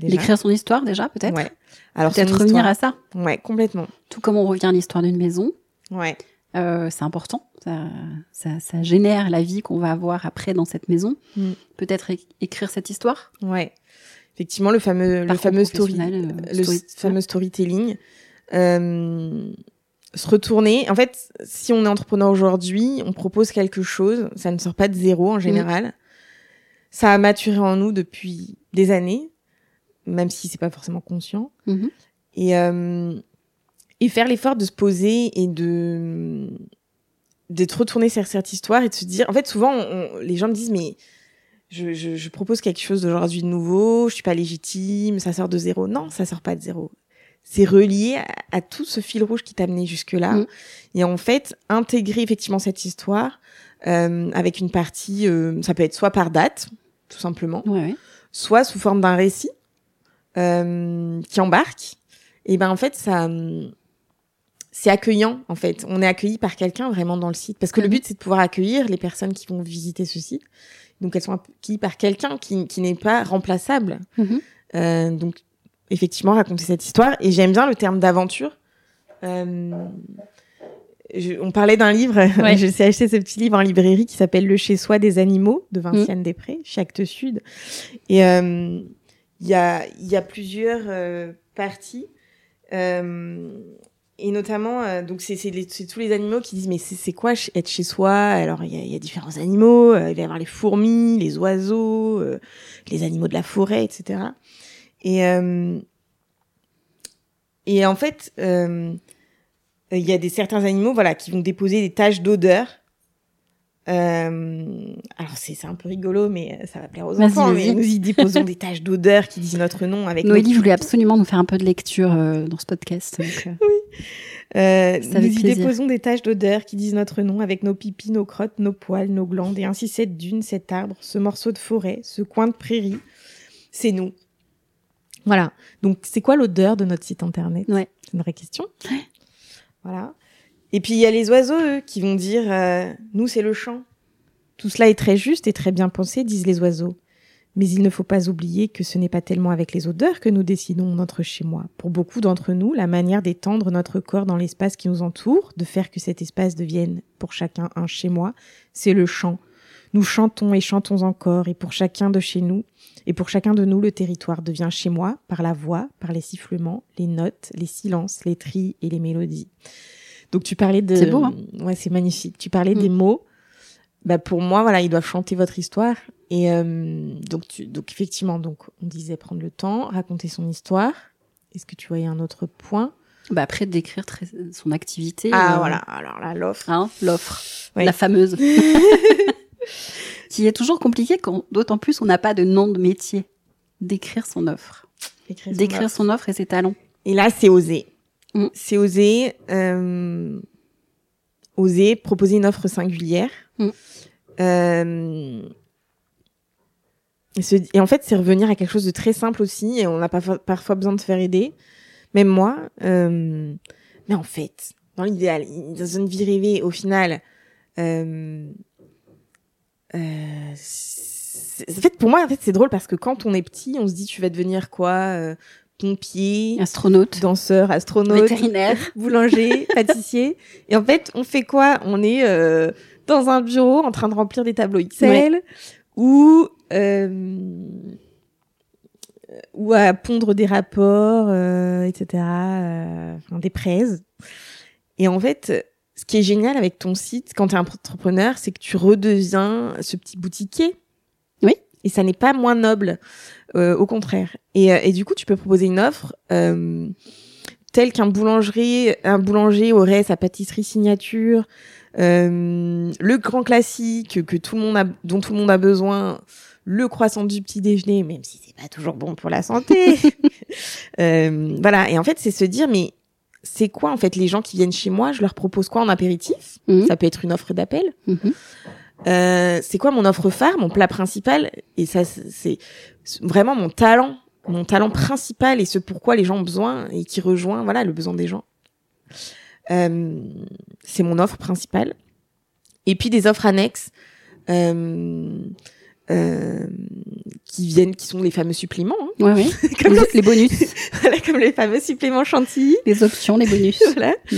Déjà. D'écrire son histoire déjà, peut-être Ouais. Alors, Peut-être revenir histoire- à ça. Ouais, complètement. Tout comme on revient à l'histoire d'une maison, Ouais. euh, c'est important. Ça, ça, ça génère la vie qu'on va avoir après dans cette maison. Mm. Peut-être é- écrire cette histoire. Ouais. Effectivement, le fameux, le fameux story, euh, le story- fameux storytelling. Euh, se retourner. En fait, si on est entrepreneur aujourd'hui, on propose quelque chose, ça ne sort pas de zéro en général. Ça a maturé en nous depuis des années, même si c'est pas forcément conscient. Mhm. Et, euh, et faire l'effort de se poser et de d'être retourné sur cette histoire et de se dire en fait souvent on- les gens me disent mais je, je, je propose quelque chose d'aujourd'hui de nouveau je suis pas légitime ça sort de zéro non ça sort pas de zéro c'est relié à, à tout ce fil rouge qui t'a amené jusque là Mhm. et en fait intégrer effectivement cette histoire euh, avec une partie euh, ça peut être soit par date tout simplement Ouais, ouais. soit sous forme d'un récit euh, qui embarque, et ben en fait ça hum, c'est accueillant en fait. On est accueilli par quelqu'un vraiment dans le site parce que le Mhm. but c'est de pouvoir accueillir les personnes qui vont visiter ce site. Donc elles sont accueillies par quelqu'un qui, qui n'est pas remplaçable. Mhm. Euh, donc effectivement raconter cette histoire et j'aime bien le terme d'aventure. Euh, je- on parlait d'un livre, Ouais. je sais acheter ce petit livre en librairie qui s'appelle Le chez soi des animaux de Vinciane Després, chez Actes Sud. Et euh, il y, a, y a plusieurs euh, parties. Euh, et notamment, euh, donc c'est tous les animaux qui disent mais c'est quoi être chez soi? Alors il y a, y a différents animaux, euh, il va y avoir les fourmis, les oiseaux, euh, les animaux de la forêt, etc. Et euh, et en fait, il y a des certains animaux voilà qui vont déposer des taches d'odeur. Euh, alors c'est un peu rigolo, mais euh, ça va plaire aux enfants. Mais nous y déposons des taches d'odeur qui disent notre nom avec. Noélie voulait absolument nous faire un peu de lecture euh, dans ce podcast. donc, euh, C'est nous y plaisir. déposons des taches d'odeur qui disent notre nom avec nos pipis, nos crottes, nos poils, nos glandes, et ainsi cette dune, cet arbre, ce morceau de forêt, ce coin de prairie, c'est nous. Voilà. Donc, c'est quoi l'odeur de notre site internet? Ouais. C'est une vraie question. Voilà. Et puis, il y a les oiseaux, qui vont dire, euh, nous, c'est le chant. Tout cela est très juste et très bien pensé, disent les oiseaux. Mais il ne faut pas oublier que ce n'est pas tellement avec les odeurs que nous décidons notre chez-moi. Pour beaucoup d'entre nous, la manière d'étendre notre corps dans l'espace qui nous entoure, de faire que cet espace devienne pour chacun un chez-moi, c'est le chant. Nous chantons et chantons encore, et pour chacun de chez nous, et pour chacun de nous, le territoire devient chez moi par la voix, par les sifflements, les notes, les silences, les tris et les mélodies. Donc tu parlais de... C'est beau, hein Ouais, c'est magnifique. Tu parlais Mm. des mots. Bah pour moi, voilà, ils doivent chanter votre histoire. Et euh, donc, tu, donc effectivement, donc on disait prendre le temps, raconter son histoire. Est-ce que tu voyais un autre point? Bah après décrire très- son activité. Ah euh, voilà, alors là l'offre. Hein, l'offre, la fameuse, qui est toujours compliquée quand, d'autant plus, on n'a pas de nom de métier. Décrire son offre, Écrire son décrire offre. son offre et ses talents. Et là, c'est oser. Mm. C'est oser, euh, oser proposer une offre singulière. Mm. Euh, et, se- et en fait, c'est revenir à quelque chose de très simple aussi. Et on n'a pas fa- parfois besoin de se faire aider. Même moi. euh, mais en fait, dans l'idéal, dans une vie rêvée, au final, euh, euh, en fait, pour moi, en fait, c'est drôle parce que quand on est petit, on se dit, tu vas devenir quoi Pompier, Astronaute, danseur, astronaute, vétérinaire. boulanger, pâtissier. Et en fait, on fait quoi? On est euh, dans un bureau en train de remplir des tableaux Excel ou euh, ou à pondre des rapports, euh, etc. euh, enfin, des prêts. Et en fait, ce qui est génial avec ton site, quand tu es entrepreneur, c'est que tu redeviens ce petit boutiquier. Et ça n'est pas moins noble, euh, au contraire. Et, euh, et du coup, tu peux proposer une offre euh, telle qu'un boulangerie, un boulanger aurait sa pâtisserie signature, euh, le grand classique que tout le monde a, dont tout le monde a besoin, le croissant du petit déjeuner, même si c'est pas toujours bon pour la santé. Euh, voilà. Et en fait, c'est se dire, mais c'est quoi en fait les gens qui viennent chez moi Je leur propose quoi en apéritif? Mhm. Ça peut être une offre d'appel. Mhm. Euh, c'est quoi mon offre phare, mon plat principal? Et ça, c'est vraiment mon talent, mon talent principal et ce pourquoi les gens ont besoin et qui rejoint, voilà, le besoin des gens. Euh, c'est mon offre principale. Et puis des offres annexes euh, euh, qui viennent, qui sont les fameux suppléments, hein. Ouais, ouais. comme, les, les bonus, voilà, comme les fameux suppléments chantilly. les options, les bonus. voilà. Mm.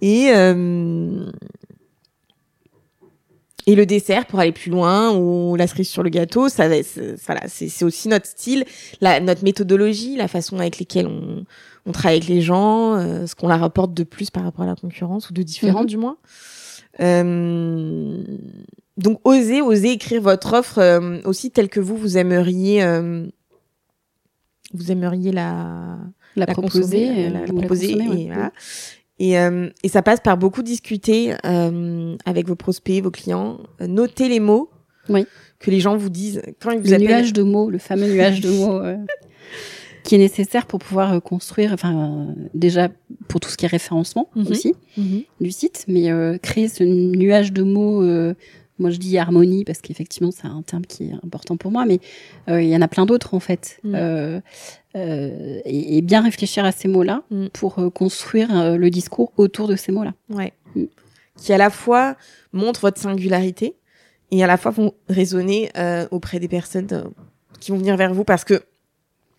Et euh, et le dessert pour aller plus loin ou la cerise sur le gâteau, ça c'est- voilà, c'est aussi notre style, la, notre méthodologie, la façon avec lesquelles on, on travaille avec les gens, euh, ce qu'on leur apporte de plus par rapport à la concurrence ou de différent Mhm. du moins. Euh, donc osez, osez écrire votre offre euh, aussi telle que vous vous aimeriez, euh, vous aimeriez la La, proposer, consommer, euh, la, la la proposer, ouais. et, voilà. Et, euh, et ça passe par beaucoup discuter euh, avec vos prospects, vos clients, noter les mots Oui. que les gens vous disent quand ils vous le appellent. nuage de mots, le fameux nuage de mots euh, qui est nécessaire pour pouvoir euh, construire, enfin euh, déjà pour tout ce qui est référencement Mhm. aussi Mhm. du site, mais euh, créer ce nuage de mots. Moi, je dis harmonie parce qu'effectivement, c'est un terme qui est important pour moi, mais euh, il y en a plein d'autres en fait. Mm. Euh, euh, et, et bien réfléchir à ces mots-là Mm. pour construire le discours autour de ces mots-là. Ouais. Mm. Qui à la fois montrent votre singularité et à la fois vont résonner auprès des personnes qui vont venir vers vous parce que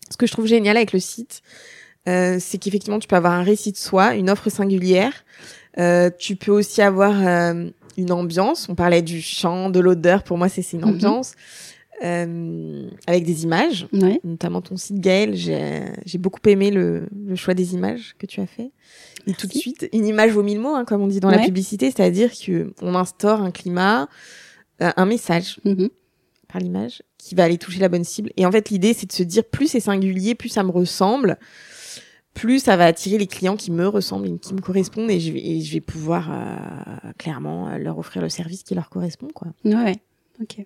ce que je trouve génial avec le site, c'est qu'effectivement tu peux avoir un récit de soi, une offre singulière. Tu peux aussi avoir une ambiance. On parlait du chant, de l'odeur. Pour moi, c'est c'est une Mhm. ambiance euh, avec des images Ouais. notamment ton site Gaël, j'ai beaucoup aimé le, le choix des images que tu as fait. Et tout de suite, une image vaut mille mots, hein, comme on dit dans la publicité, c'est-à-dire que on instaure un climat, euh, un message Mhm. par l'image qui va aller toucher la bonne cible. Et en fait, l'idée, c'est de se dire plus c'est singulier, plus ça me ressemble, plus ça va attirer les clients qui me ressemblent et qui me correspondent, et je vais, et je vais pouvoir euh, clairement euh, leur offrir le service qui leur correspond, quoi. Ouais. Ok.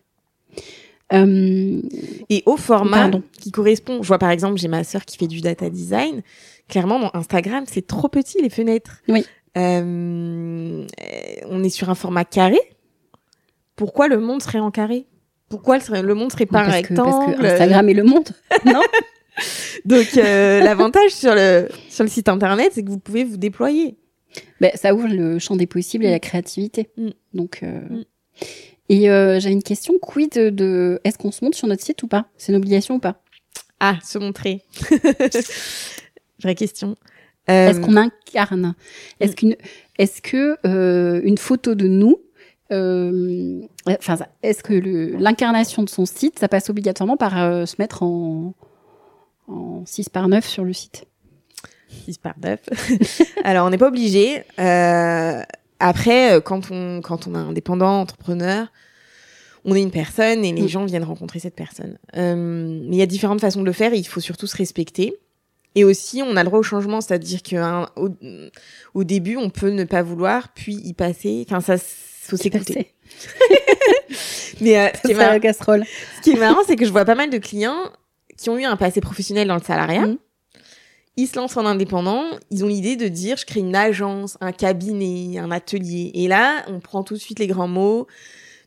Euh, Et au format Pardon. qui correspond, je vois par exemple, j'ai ma sœur qui fait du data design. Clairement, dans Instagram, c'est trop petit les fenêtres. Oui. Euh, euh, on est sur un format carré. Pourquoi le monde serait en carré? Pourquoi le, monde serait pas un parce, que, parce rectangle? Que Instagram est le monde. non? Donc euh, l'avantage sur le sur le site internet, c'est que vous pouvez vous déployer. Ben, ça ouvre le champ des possibles et la créativité. Mm. Donc, euh, Mm. Et euh, j'avais une question, quid de, de est-ce qu'on se montre sur notre site ou pas? C'est une obligation ou pas? Ah, se montrer. Vraie question. Est-ce qu'on incarne? Est-ce qu'une, est-ce que euh, une photo de nous, euh, enfin, est-ce que l'incarnation de son site, ça passe obligatoirement par euh, se mettre en en 6 par 9 sur le site 6 par 9. Alors, on n'est pas obligé. Euh, après, euh, quand on, quand on est indépendant, entrepreneur, on est une personne et les Mm. gens viennent rencontrer cette personne. Euh, mais il y a différentes façons de le faire et il faut surtout se respecter. Et aussi, on a le droit au changement, c'est-à-dire qu'au au début, on peut ne pas vouloir, puis y passer. Enfin, ça, faut s'écouter. Mais euh, ce, qui marrant, casserole. ce qui est marrant, c'est que je vois pas mal de clients qui ont eu un passé professionnel dans le salariat. Mm. Ils se lancent en indépendant, ils ont l'idée de dire je crée une agence, un cabinet, un atelier. Et là, on prend tout de suite les grands mots.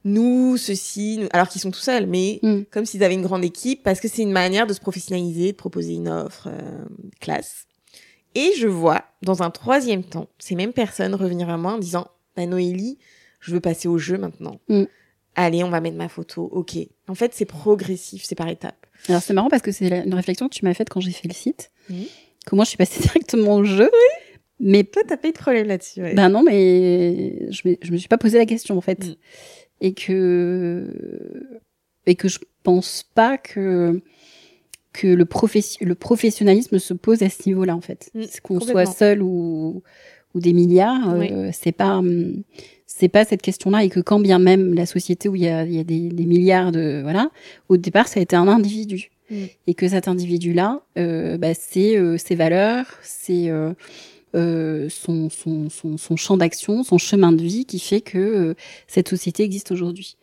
Nous, ceci, nous- alors qu'ils sont tout seuls, mais Mm. comme s'ils avaient une grande équipe, parce que c'est une manière de se professionnaliser, de proposer une offre euh, classe. Et je vois, dans un troisième temps, ces mêmes personnes revenir à moi en disant, bah, Noélie, je veux passer au jeu maintenant. Mm. Allez, on va mettre ma photo. Ok. En fait, c'est progressif, c'est par étapes. Alors c'est marrant parce que c'est une réflexion que tu m'as faite quand j'ai fait le site. Mhm. Que moi je suis passée directement au jeu. Mais Toi, t'as pas eu de problème là-dessus. Ouais. ben non, mais je me, je me suis pas posé la question en fait. Mhm. Et que et que je pense pas que que le, professi- le professionnalisme se pose à ce niveau-là en fait. Mm, C'est qu'on soit seul ou ou des milliards, euh, c'est pas hum, c'est pas cette question-là et que quand bien même la société où il y a, il y a des, des milliards de voilà, au départ ça a été un individu Mm. et que cet individu-là, euh, bah, c'est euh, ses valeurs, c'est euh, euh, son, son, son, son champ d'action, son chemin de vie qui fait que euh, cette société existe aujourd'hui.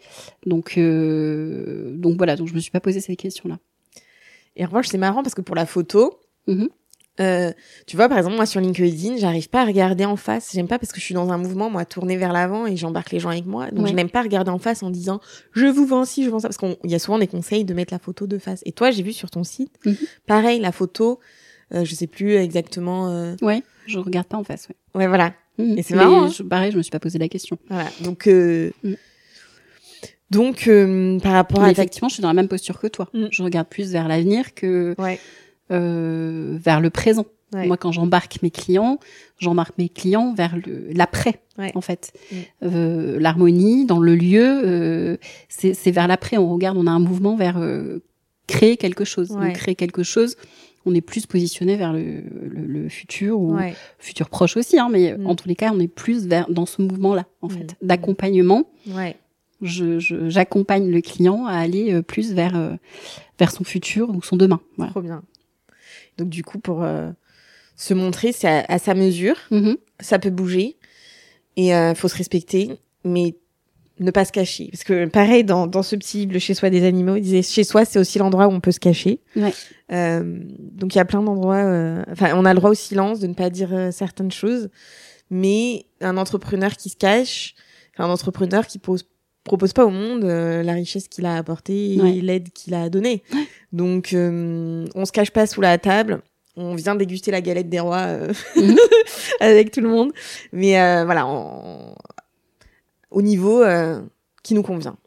Donc, euh, donc voilà, donc je me suis pas posé ces questions-là. Et en revanche, c'est marrant parce que pour la photo, Mhm. Euh, tu vois, par exemple, moi sur LinkedIn, j'arrive pas à regarder en face. J'aime pas parce que je suis dans un mouvement, moi, tourner vers l'avant et j'embarque les gens avec moi. Donc, Ouais. je n'aime pas regarder en face en disant je vous vends ci, je vends ça. Parce qu'il y a souvent des conseils de mettre la photo de face. Et toi, j'ai vu sur ton site, Mhm. pareil, la photo, euh, je sais plus exactement. euh, Ouais, je regarde pas en face. Ouais. Ouais, voilà. Mhm. Et c'est marrant, hein. je- pareil, je me suis pas posé la question. voilà. Donc, euh, Mm. donc euh, par rapport Mais à ta- effectivement, je suis dans la même posture que toi. Mm. Je regarde plus vers l'avenir que Ouais. Euh, vers le présent. Ouais. Moi, quand j'embarque mes clients, j'embarque mes clients vers l'après, Ouais. en fait. Mm. Euh, L'harmonie dans le lieu, euh, c'est vers l'après. On regarde, on a un mouvement vers créer quelque chose. Donc, créer quelque chose, on est plus positionné vers le, le, le futur ou futur proche aussi. Hein, mais Mm. en tous les cas, on est plus vers dans ce mouvement-là, en Mm. fait, d'accompagnement. Ouais. Je je- j'accompagne le client à aller plus vers vers son futur ou son demain. Voilà. Trop bien. Donc, du coup, pour euh, se montrer, c'est à, à sa mesure. Mhm. ça peut bouger et euh, faut se respecter, mais ne pas se cacher. Parce que pareil, dans, dans ce petit livre, le chez soi des animaux, il disait chez soi, c'est aussi l'endroit où on peut se cacher. Ouais. Euh, donc il y a plein d'endroits. euh, Enfin, on a le droit au silence, de ne pas dire euh, certaines choses, mais un entrepreneur qui se cache, un entrepreneur qui pose propose pas au monde euh, la richesse qu'il a apportée et Ouais. l'aide qu'il a donnée. Donc euh, on se cache pas sous la table. On vient déguster la galette des rois euh, Mhm. avec tout le monde, mais euh, voilà, en- au niveau euh, qui nous convient.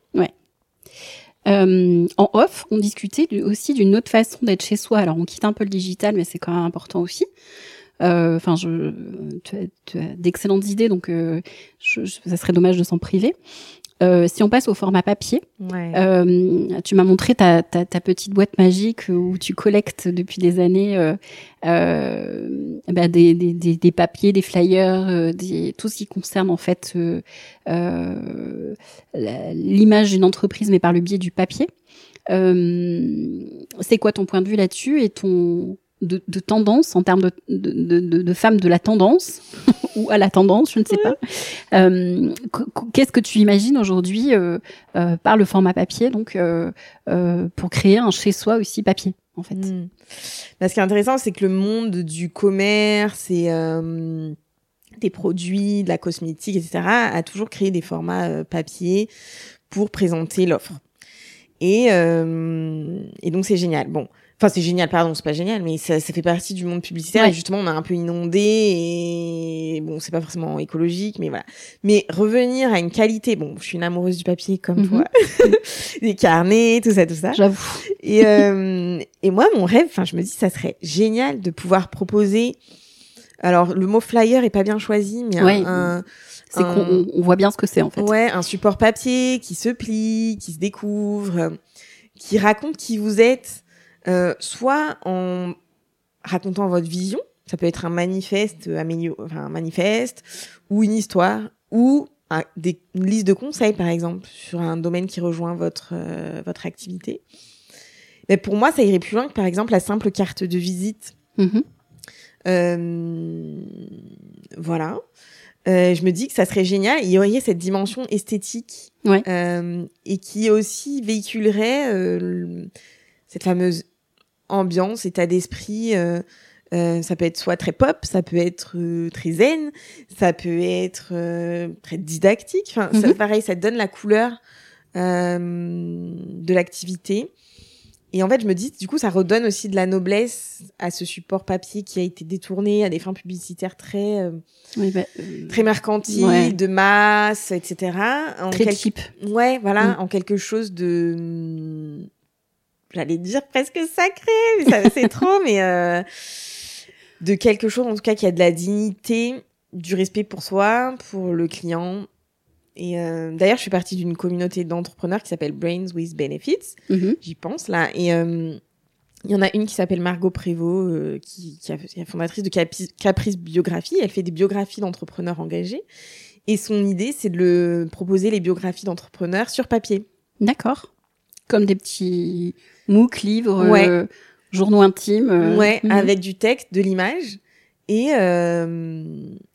Euh, en off, on discutait du- aussi d'une autre façon d'être chez soi. Alors, on quitte un peu le digital, mais c'est quand même important aussi. Euh, Enfin, je, tu as, as d'excellentes idées, donc euh, je, je- ça serait dommage de s'en priver. Euh, si on passe au format papier, Ouais. euh, tu m'as montré ta, ta, ta petite boîte magique où tu collectes depuis des années euh, euh, bah, des, des, des, des papiers, des flyers, euh, des, tout ce qui concerne en fait euh, l'image d'une entreprise, mais par le biais du papier. Euh, c'est quoi ton point de vue là-dessus et ton de, de tendance en termes de, de, de, de, femmes de la tendance ou à la tendance, je ne sais pas. Euh, qu- qu- Qu'est-ce que tu imagines aujourd'hui euh, euh, par le format papier, donc euh, euh, pour créer un chez soi aussi papier, en fait? Mm. Là, ce qui est intéressant, c'est que le monde du commerce et euh, des produits, de la cosmétique, etc., a toujours créé des formats papier pour présenter l'offre. Et, euh, et donc, c'est génial. Bon, Enfin, c'est génial, pardon, c'est pas génial, mais ça, ça fait partie du monde publicitaire. Ouais. Et justement, on a un peu inondé et bon, c'est pas forcément écologique, mais voilà. Mais revenir à une qualité, bon, je suis une amoureuse du papier comme Mhm. toi, des carnets, tout ça, tout ça. J'avoue. Et, euh, et moi, mon rêve, enfin, je me dis, ça serait génial de pouvoir proposer. Alors, le mot flyer est pas bien choisi, mais un- Ouais. un, C'est un- qu'on on- on voit bien ce que c'est en fait. Ouais, un support papier qui se plie, qui se découvre, qui raconte qui vous êtes, euh, soit en racontant votre vision, ça peut être un manifeste euh, enfin un manifeste, ou une histoire, ou un- des, une liste de conseils par exemple sur un domaine qui rejoint votre euh, votre activité. Mais pour moi, ça irait plus loin que par exemple la simple carte de visite Mhm. euh, voilà. Euh, je me dis que ça serait génial. Il y aurait cette dimension esthétique Ouais. euh, et qui aussi véhiculerait le- cette fameuse ambiance, état d'esprit. euh, euh, ça peut être soit très pop, ça peut être euh, très zen, ça peut être euh, très didactique. Enfin, ça, Mhm. pareil, ça donne la couleur euh, de l'activité. Et en fait, je me dis, du coup, ça redonne aussi de la noblesse à ce support papier qui a été détourné à des fins publicitaires très, euh, Oui, bah, très mercantiles, Ouais. de masse, etc. En très quel- cheap. Ouais, voilà, Mm. en quelque chose de, j'allais dire presque sacré, mais ça, c'est trop, mais euh, de quelque chose en tout cas qui a de la dignité, du respect pour soi, pour le client. Et euh, d'ailleurs, je suis partie d'une communauté d'entrepreneurs qui s'appelle Brains with Benefits. Mhm. J'y pense là. Et euh, il y en a une qui s'appelle Margot Prévost, qui, qui, a- qui est fondatrice de Capi- Caprice Biographie. Elle fait des biographies d'entrepreneurs engagés. Et son idée, c'est de le proposer les biographies d'entrepreneurs sur papier. D'accord. Comme des petits MOOC, livres, Ouais. euh, journaux intimes. euh, ouais, mhm. avec du texte, de l'image. Et, euh,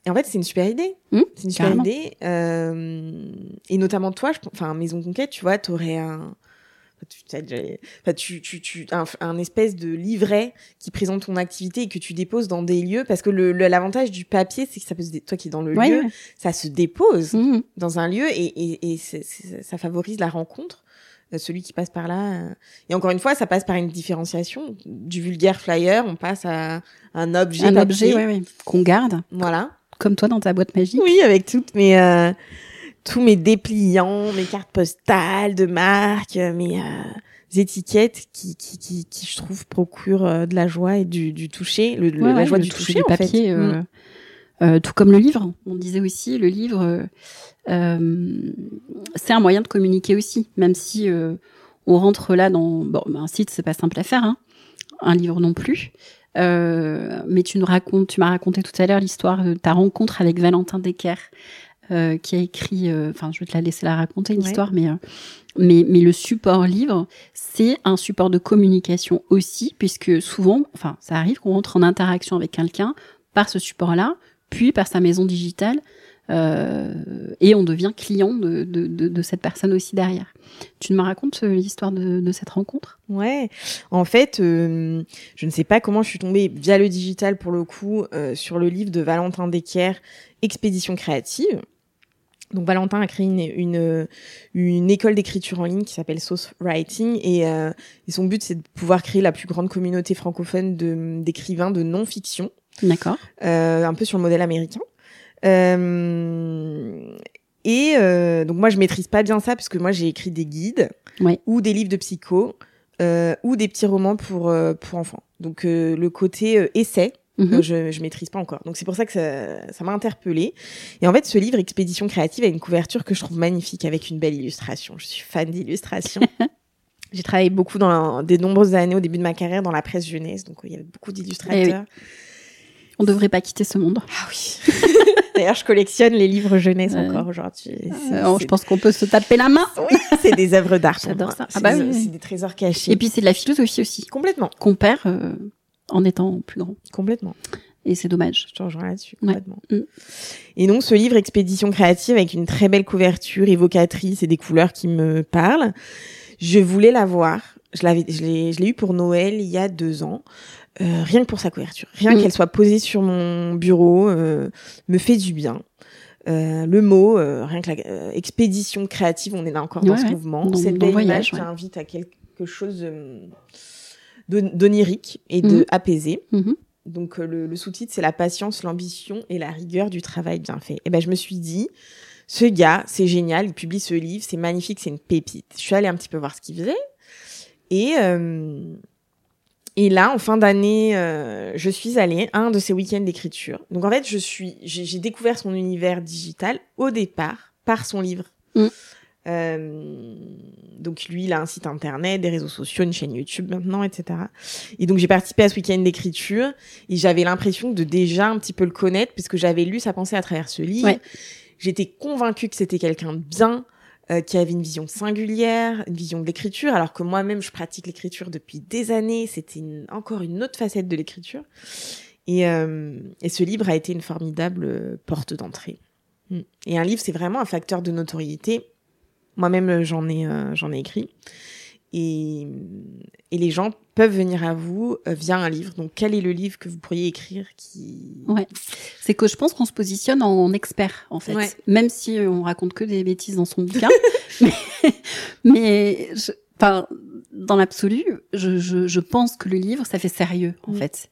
et en fait, c'est une super idée. Mhm, c'est une super idée. Euh, et notamment toi, enfin, Maison Conquête, tu vois, t'aurais un, tu, t'as déjà- enfin, tu, tu, tu, un, un espèce de livret qui présente ton activité et que tu déposes dans des lieux. Parce que le, l'avantage du papier, c'est que ça peut se, dé- toi qui es dans le Ouais, lieu, ouais. ça se dépose Mhm. dans un lieu et, et, et c'est- c'est- ça favorise la rencontre. Euh, Celui qui passe par là. euh. Et encore une fois, ça passe par une différenciation. Du vulgaire flyer, on passe à un objet Un objet ouais, ouais, qu'on garde, Voilà. comme toi dans ta boîte magique. Oui, avec toutes mes, euh, tous mes dépliants, mes cartes postales de marque, euh, mes euh, étiquettes qui, qui, qui, qui, je trouve, procurent de la joie et du, du toucher, le, Ouais, la joie le du toucher toucher, fait. papier. euh, Mm. Euh, tout comme le livre. On disait aussi, le livre, euh, euh, c'est un moyen de communiquer aussi, même si euh, on rentre là dans bon, un site, c'est pas simple à faire, hein, un livre non plus. Euh, mais tu nous racontes, tu m'as raconté tout à l'heure l'histoire de ta rencontre avec Valentin Decker, euh, qui a écrit. euh, Enfin, je vais te la laisser la raconter Ouais. l'histoire, mais euh, mais mais le support livre, c'est un support de communication aussi, puisque souvent, enfin, ça arrive qu'on rentre en interaction avec quelqu'un par ce support-là, puis par sa maison digitale, euh, et on devient client de, de, de, de cette personne aussi derrière. Tu me racontes euh, l'histoire de, cette rencontre? Ouais. En fait, euh, je ne sais pas comment je suis tombée via le digital pour le coup euh, sur le livre de Valentin Decker, Expédition créative. Donc Valentin a créé une, une, une école d'écriture en ligne qui s'appelle Sauce Writing et, euh, et son but c'est de pouvoir créer la plus grande communauté francophone d'écrivains de non-fiction, D'accord. euh, un peu sur le modèle américain. Euh, et euh, donc moi je maîtrise pas bien ça parce que moi j'ai écrit des guides Ouais. ou des livres de psycho ou des petits romans pour pour enfants. Donc le côté essai, euh, je je maîtrise pas encore. Donc c'est pour ça que ça ça m'a interpellée. Et en fait ce livre Expédition créative a une couverture que je trouve magnifique avec une belle illustration. Je suis fan d'illustration. J'ai travaillé beaucoup dans des nombreuses années au début de ma carrière dans la presse jeunesse, donc il y avait beaucoup d'illustrateurs. On devrait pas quitter ce monde. Ah oui. D'ailleurs, je collectionne les livres jeunesse Ouais. encore aujourd'hui. Euh, je pense qu'on peut se taper la main. Oui, c'est des œuvres d'art. J'adore ça. Ah C'est bah des, oui, c'est des trésors cachés. Et puis c'est de la philosophie aussi, complètement, qu'on perd euh, en étant plus grand. complètement. Et c'est dommage. Je te rejoins là-dessus Ouais. complètement. Mm. Et donc ce livre Expédition créative avec une très belle couverture évocatrice et des couleurs qui me parlent, je voulais l'avoir. Je l'avais, je l'ai eu pour Noël il y a deux ans. Euh, rien que pour sa couverture, rien Mm. qu'elle soit posée sur mon bureau, euh, me fait du bien. Euh, le mot, rien que la expédition créative, on est là encore dans ce ouais. mouvement. Dans- Cette belle voyage, image qui ouais. invite à quelque chose d'onirique et de Mhm. apaisé. Mhm. Donc le, le sous-titre c'est la patience, l'ambition et la rigueur du travail bien fait. Et ben je me suis dit ce gars c'est génial, il publie ce livre, c'est magnifique, c'est une pépite. Je suis allée un petit peu voir ce qu'il faisait et euh, et là en fin d'année euh, je suis allée à un de ses week-ends d'écriture. Donc en fait je suis j'ai j'ai découvert son univers digital au départ par son livre. Mm. Euh, donc lui, il a un site internet, des réseaux sociaux, une chaîne YouTube maintenant, etc. Et donc j'ai participé à ce week-end d'écriture et j'avais l'impression de déjà un petit peu le connaître puisque j'avais lu sa pensée à travers ce livre. Ouais. J'étais convaincue que c'était quelqu'un de bien, euh, qui avait une vision singulière, une vision de l'écriture, alors que moi-même je pratique l'écriture depuis des années. C'était encore une autre facette de l'écriture. Et, euh, ce livre a été une formidable euh, porte d'entrée. Mm. Et un livre, c'est vraiment un facteur de notoriété. Moi-même, j'en ai, j'en ai écrit. Et, et les gens peuvent venir à vous euh, via un livre. Donc, quel est le livre que vous pourriez écrire qui... Ouais. C'est que je pense qu'on se positionne en expert, en fait. Ouais. Même si euh, on raconte que des bêtises dans son bouquin. mais, mais je, enfin, dans l'absolu, je, je, je pense que le livre, ça fait sérieux, en Mm. fait.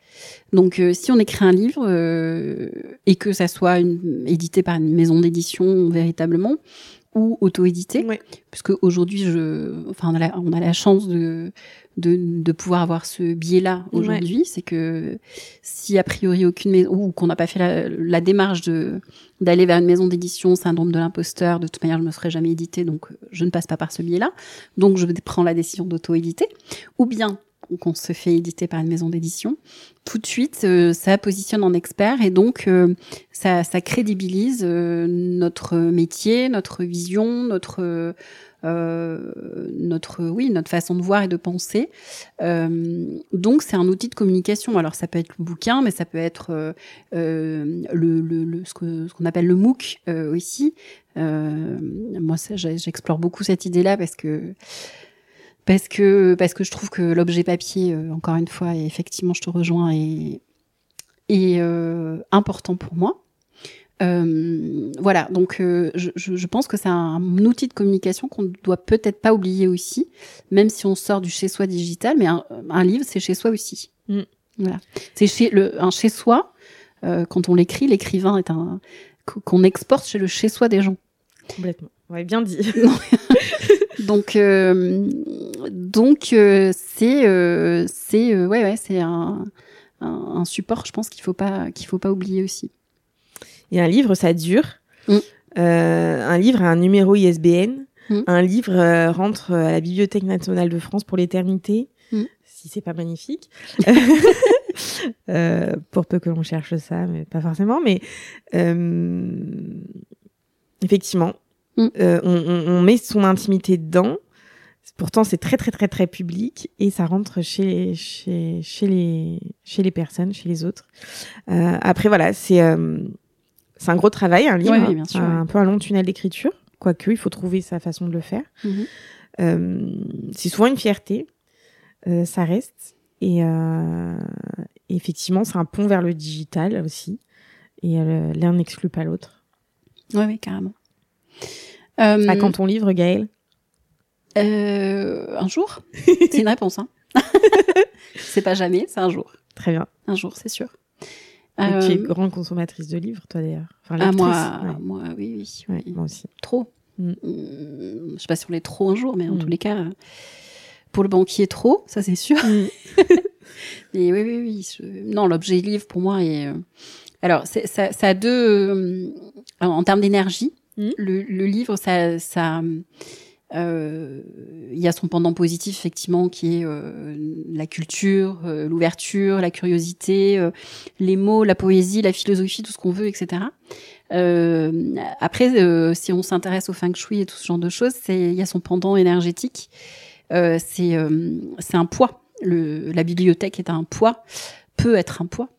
Donc, euh, si on écrit un livre euh, et que ça soit une, édité par une maison d'édition véritablement ou auto-édité, Ouais. puisque aujourd'hui, je, enfin, on a la, on a la chance de, de, de pouvoir avoir ce biais-là aujourd'hui, c'est que si a priori aucune maison ou qu'on n'a pas fait la, la démarche de d'aller vers une maison d'édition, syndrome de l'imposteur, de toute manière, je me serais jamais édité, donc euh, je ne passe pas par ce biais-là. Donc, je prends la décision d'auto-éditer, ou bien qu'on se fait éditer par une maison d'édition. Tout de suite, euh, ça positionne en expert et donc euh, ça, ça crédibilise euh, notre métier, notre vision, notre notre oui notre façon de voir et de penser. Donc c'est un outil de communication. Alors ça peut être le bouquin, mais ça peut être le, le, le- ce que- ce qu'on appelle le MOOC aussi. Moi, j'explore beaucoup cette idée-là parce que parce que parce que je trouve que l'objet papier, euh, encore une fois, et effectivement, je te rejoins, est est euh, important pour moi. Euh, voilà, donc euh, je, je, pense que c'est un, outil de communication qu'on ne doit peut-être pas oublier aussi, même si on sort du chez-soi digital, mais un, un livre, c'est chez soi aussi. Mm. Voilà, c'est chez le un chez-soi. euh, quand on l'écrit, l'écrivain est un qu'on exporte chez le chez-soi des gens. Complètement. Ouais, bien dit. Donc, donc euh, c'est euh, c'est euh, ouais ouais c'est un, un un support, je pense qu'il faut pas qu'il faut pas oublier aussi. Et un livre, ça dure. Mm. Un livre a un numéro ISBN. Mm. Un livre rentre à la Bibliothèque nationale de France pour l'éternité. Mm. Si c'est pas magnifique. Pour peu que l'on cherche ça, mais pas forcément. Mais effectivement, Mm. on, on- on met son intimité dedans. Pourtant, c'est très très très très public et ça rentre chez chez chez les chez les personnes, chez les autres. Euh, après voilà, c'est euh, c'est un gros travail, un livre, Oui, oui, bien sûr, un, ouais. peu un long tunnel d'écriture. Quoique, il faut trouver sa façon de le faire. Mhm. Euh, c'est souvent une fierté, ça reste. Et effectivement, c'est un pont vers le digital aussi. Et l'un n'exclut pas l'autre. Ouais, oui, carrément. Euh, À quand ton livre, Gaël euh, un jour, c'est une réponse. Hein. c'est pas jamais, c'est un jour. Très bien. Un jour, c'est sûr. Tu es Euh, grande consommatrice de livres, toi d'ailleurs. Enfin, ah, moi, ouais. moi, oui, oui, Ouais, moi aussi. trop. Mm. Mm, Je sais pas si on l'est trop un jour, mais en Mm. tous les cas, euh, pour le banquier, trop, ça c'est sûr. Mais oui, oui, oui. je- Non, l'objet livre pour moi est. euh, Alors, ça, ça a deux. euh, En termes d'énergie, Mhm. le, le livre, ça, ça, euh, il y a son pendant positif effectivement qui est euh, la culture, euh, l'ouverture, la curiosité, euh, les mots, la poésie, la philosophie, tout ce qu'on veut, etc. Euh, après, euh, si on s'intéresse au feng shui et tout ce genre de choses, il y a son pendant énergétique. Euh, c'est euh, un poids. Le, la bibliothèque est un poids, peut être un poids.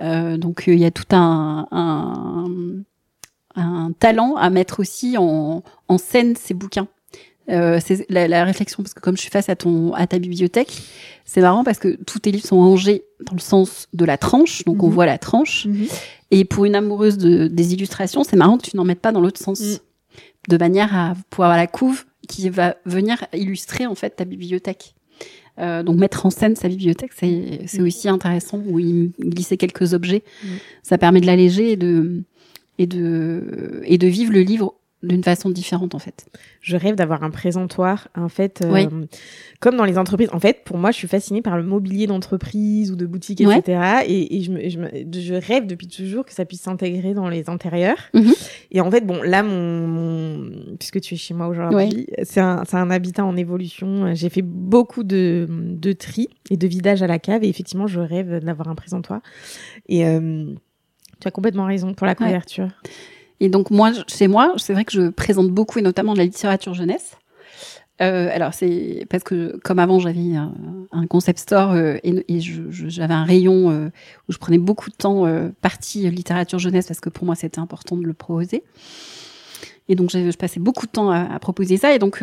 Euh, donc euh, il y a tout un, un, un talent à mettre aussi en, en scène ces bouquins. Euh, c'est la, la réflexion parce que comme je suis face à ton à ta bibliothèque, c'est marrant parce que tous tes livres sont rangés dans le sens de la tranche, donc on Mhm. voit la tranche. Et pour une amoureuse de, des illustrations, c'est marrant que tu n'en mettes pas dans l'autre sens, Mm. de manière à pouvoir avoir la couve qui va venir illustrer en fait ta bibliothèque. Euh, donc mettre en scène sa bibliothèque, c'est c'est Mm. aussi intéressant. Où il glisser quelques objets, Mm. ça permet de l'alléger et de et de et de vivre le livre d'une façon différente en fait. Je rêve d'avoir un présentoir, en fait, euh, Oui. comme dans les entreprises. En fait, pour moi, je suis fascinée par le mobilier d'entreprise ou de boutique, Ouais. etc. Et, et je, me, je, me- je rêve depuis toujours que ça puisse s'intégrer dans les intérieurs. Mhm. Et en fait, bon, là, mon, mon- puisque tu es chez moi aujourd'hui, c'est un, c'est un habitat en évolution. J'ai fait beaucoup de, de tri et de vidage à la cave. Et effectivement, je rêve d'avoir un présentoir. Et euh, tu as complètement raison pour la Ouais. Et donc moi, chez moi, c'est vrai que je présente beaucoup et notamment de la littérature jeunesse. Euh, alors c'est parce que comme avant j'avais un, un concept store euh, et, j'avais un rayon euh, où je prenais beaucoup de temps euh, partie littérature jeunesse parce que pour moi c'était important de le proposer. Et donc je, passais beaucoup de temps à, à proposer ça et donc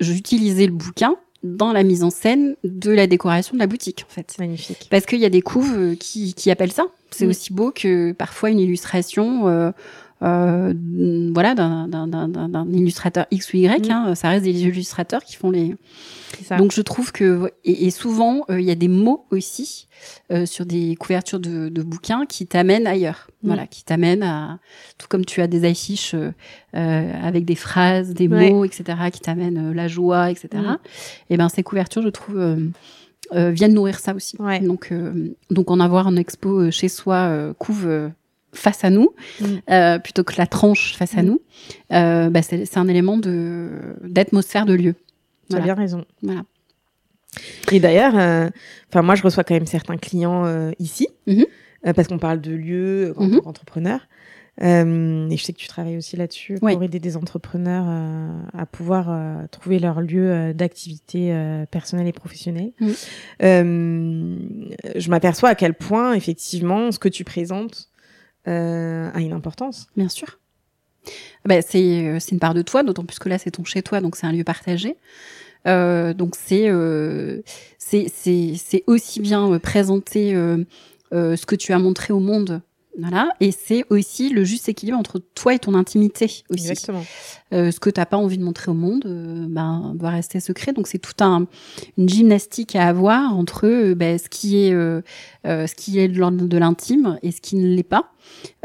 j'utilisais le bouquin dans la mise en scène de la décoration de la boutique en fait. Magnifique. Parce qu'il y a des couves qui, qui appellent ça. C'est Mm. aussi beau que parfois une illustration, euh, voilà, d'un- illustrateur X ou Y. Mm. hein, ça reste des illustrateurs qui font les. Donc je trouve que et, et souvent euh, il y a des mots aussi euh, sur des couvertures de, de bouquins qui t'amènent ailleurs. Mm. Voilà, qui t'amènent à tout comme tu as des affiches euh, euh, avec des phrases, des Ouais. mots, etc. qui t'amènent la joie, etc. Mm. Et ben ces couvertures, je trouve. euh, viennent nourrir ça aussi. Ouais. Donc, euh, donc en avoir un expo euh, chez soi euh, couve euh, face à nous Mm. euh, plutôt que la tranche face à Mm. nous, euh, bah, c'est un élément de d'atmosphère de lieu. Tu as bien raison. Voilà. Et d'ailleurs, euh, enfin moi je reçois quand même certains clients euh, ici euh, parce qu'on parle de lieux en Mhm. tant qu'entrepreneur. Euh, et je sais que tu travailles aussi là-dessus pour aider des entrepreneurs euh, à pouvoir euh, trouver leur lieu d'activité euh, personnelle et professionnelle. Euh, je m'aperçois à quel point effectivement ce que tu présentes euh, a une importance. Bien sûr. Bah, c'est euh, une part de toi, d'autant plus que là c'est ton chez toi, donc c'est un lieu partagé. Euh, donc c'est euh, c'est aussi bien euh, présenter euh, ce que tu as montré au monde. Voilà, et c'est aussi le juste équilibre entre toi et ton intimité aussi. Exactement. Euh, ce que t'as pas envie de montrer au monde, euh, ben doit rester secret. Donc c'est tout un une gymnastique à avoir entre euh, ben, ce qui est euh, ce qui est de l'ordre de l'intime et ce qui ne l'est pas,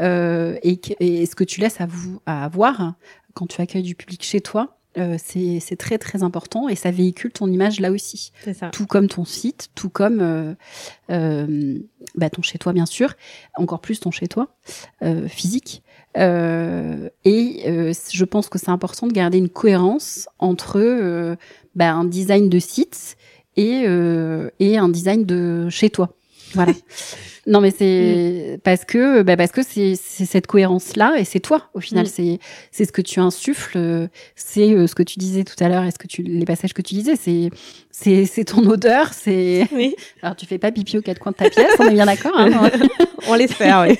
euh, et, et ce que tu laisses à vous à avoir quand tu accueilles du public chez toi. Euh, c'est très très important et ça véhicule ton image là aussi ça. tout comme ton site, tout comme euh, euh, bah, ton chez toi bien sûr, encore plus ton chez toi euh, physique. Euh, et euh, je pense que c'est important de garder une cohérence entre euh, bah, un design de site et, euh, et un design de chez toi. Voilà. non mais c'est parce que bah, parce que c'est cette cohérence là et c'est toi au final Mm. c'est c'est ce que tu insuffles c'est euh, ce que tu disais tout à l'heure et ce que tu les passages que tu disais c'est c'est c'est ton odeur c'est Oui, alors tu fais pas pipi aux quatre coins de ta pièce on est bien d'accord hein on l'espère. Oui.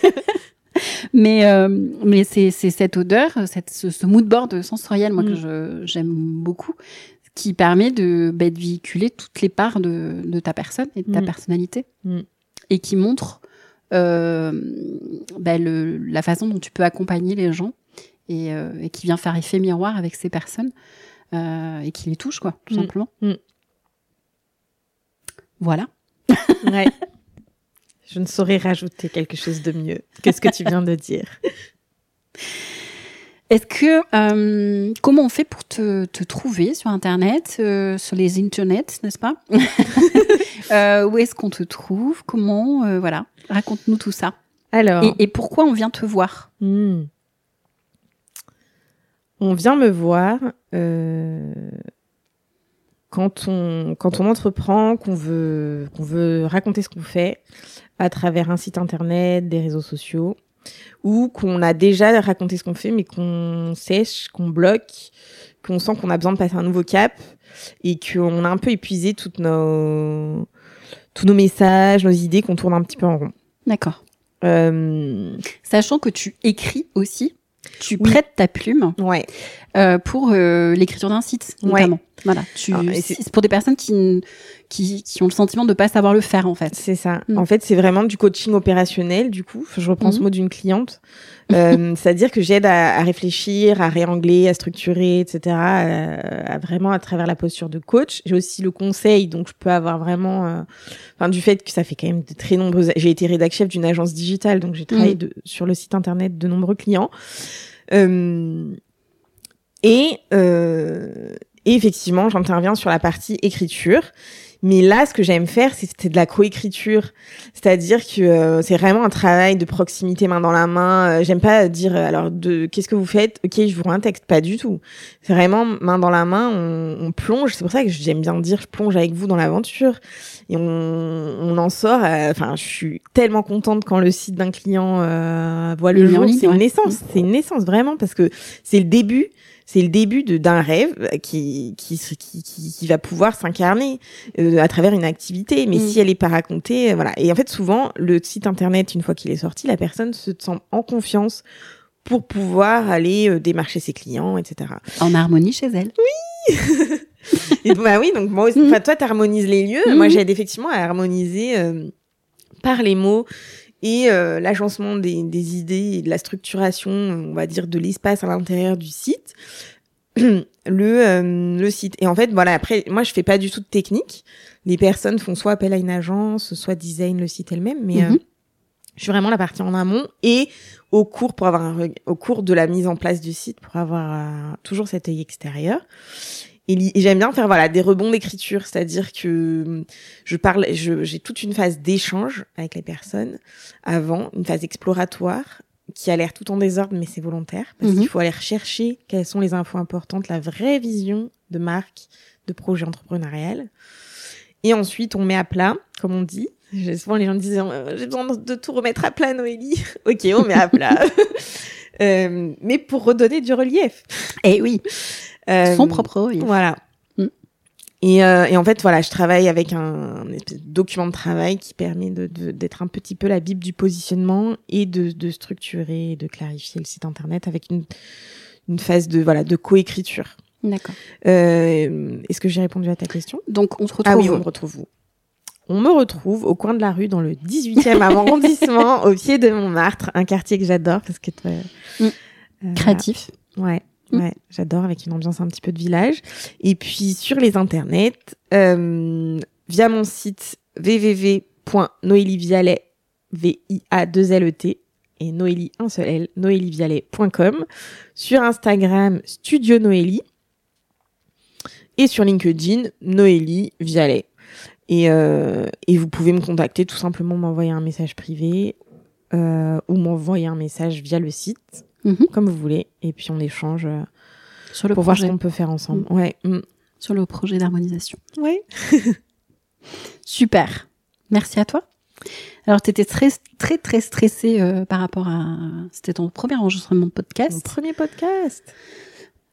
mais euh, mais c'est c'est cette odeur cette ce, ce mood board sensoriel moi que Mm. je j'aime beaucoup qui permet de bah, de véhiculer toutes les parts de de ta personne et de ta Mm. personnalité Mm. Et qui montre euh, bah, le, la façon dont tu peux accompagner les gens et, euh, et qui vient faire effet miroir avec ces personnes euh, et qui les touche quoi tout Mm. simplement Mm. voilà Ouais. Je ne saurais rajouter quelque chose de mieux que ce que tu viens de dire. Est-ce que euh, comment on fait pour te, te trouver sur internet, euh, sur les internets, n'est-ce pas? Euh, Où est-ce qu'on te trouve? Comment euh, Voilà, raconte-nous tout ça. Alors, Et, et pourquoi on vient te voir? Hmm. on vient me voir euh, quand on quand on entreprend, qu'on veut qu'on veut raconter ce qu'on fait à travers un site internet, des réseaux sociaux, ou qu'on a déjà raconté ce qu'on fait, mais qu'on sèche, qu'on bloque, qu'on sent qu'on a besoin de passer un nouveau cap et qu'on a un peu épuisé toutes nos tous nos messages, nos idées, qu'on tourne un petit peu en rond. D'accord. Euh, Sachant que tu écris aussi, tu Oui. prêtes ta plume ouais. Euh, pour euh, l'écriture d'un site, Ouais. notamment. Voilà. Tu, Ah, et c'est- pour des personnes qui, qui, qui ont le sentiment de pas savoir le faire en fait. C'est ça. Mm. En fait, c'est vraiment du coaching opérationnel, du coup. Je reprends ce Mhm. mot d'une cliente. Euh, C'est-à-dire que j'aide à, à réfléchir, à réangler, à structurer, etc. À, à vraiment à travers la posture de coach. J'ai aussi le conseil, donc je peux avoir vraiment, euh, enfin du fait que ça fait quand même de très nombreuses. J'ai été rédac chef d'une agence digitale, donc j'ai travaillé Mhm. de, sur le site internet de nombreux clients. Euh, et, euh, et effectivement, j'interviens sur la partie écriture. Mais là, ce que j'aime faire, c'est de la coécriture. C'est-à-dire que euh, c'est vraiment un travail de proximité main dans la main. Euh, j'aime pas dire, euh, alors, de qu'est-ce que vous faites? Ok, je vous rends un texte. Pas du tout. C'est vraiment main dans la main, on, on plonge. C'est pour ça que j'aime bien dire, je plonge avec vous dans l'aventure. Et on, on en sort. euh, Enfin, je suis tellement contente quand le site d'un client euh, voit le jour. C'est une naissance. C'est une naissance, vraiment, parce que c'est le début c'est le début de- d'un rêve qui, qui, qui, qui, qui va pouvoir s'incarner euh, à travers une activité. Mais Mm. si elle est pas racontée, euh, voilà. Et en fait, souvent, le site internet, une fois qu'il est sorti, la personne se sent en confiance pour pouvoir aller euh, démarcher ses clients, etc. En harmonie chez elle. Et bah oui, donc moi aussi, Mm. enfin, toi, t'harmonises les lieux. Mm. Moi, j'aide effectivement à harmoniser euh, par les mots et euh, l'agencement des, des idées et de la structuration, on va dire, de l'espace à l'intérieur du site. le, euh, le site. Et en fait, voilà, après, moi, je fais pas du tout de technique. Les personnes font soit appel à une agence, soit design le site elle-même, mais euh, Mhm. je suis vraiment la partie en amont et au cours pour avoir un au cours de la mise en place du site pour avoir euh, toujours cet œil extérieur. Et, j'aime bien faire voilà des rebonds d'écriture, c'est-à-dire que je parle, j'ai toute une phase d'échange avec les personnes avant, une phase exploratoire qui a l'air tout en désordre, mais c'est volontaire parce Mhm. qu'il faut aller rechercher quelles sont les infos importantes, la vraie vision de marque, de projet entrepreneurial. Et ensuite, on met à plat, comme on dit. Souvent, les gens me disent euh, J'ai besoin de tout remettre à plat, Noélie. ok, on met à plat. Euh, mais pour redonner du relief. Eh oui, son propre oui. Voilà. Mm. Et, euh, et en fait, voilà, je travaille avec un, un espèce de document de travail qui permet de- de- d'être un petit peu la bible du positionnement et de, de structurer et de clarifier le site internet avec une, une phase de voilà de coécriture. D'accord. Euh, Est-ce que j'ai répondu à ta question? Donc on se retrouve. Ah oui, on me retrouve où? On me retrouve au coin de la rue, dans le 18e arrondissement, au pied de Montmartre, un quartier que j'adore parce que toi, Mm. euh, créatif. Ouais. Ouais, j'adore avec une ambiance un petit peu de village. Et puis sur les internets, euh, via mon site www.noelivialet, v i a 2 l e et Noélie un seul L, sur Instagram Studio Noélie et sur LinkedIn Noélie Vialet. Et, euh, et vous pouvez me contacter tout simplement m'envoyer un message privé euh, ou m'envoyer un message via le site Mhm. comme vous voulez, et puis on échange euh, Sur le pour voir ce qu'on peut faire ensemble. Ouais. mm. Sur le projet d'harmonisation. Ouais. Super. Merci à toi. Alors, tu étais très, très, très stressée euh, par rapport à. C'était ton premier enregistrement de Mon podcast. premier podcast.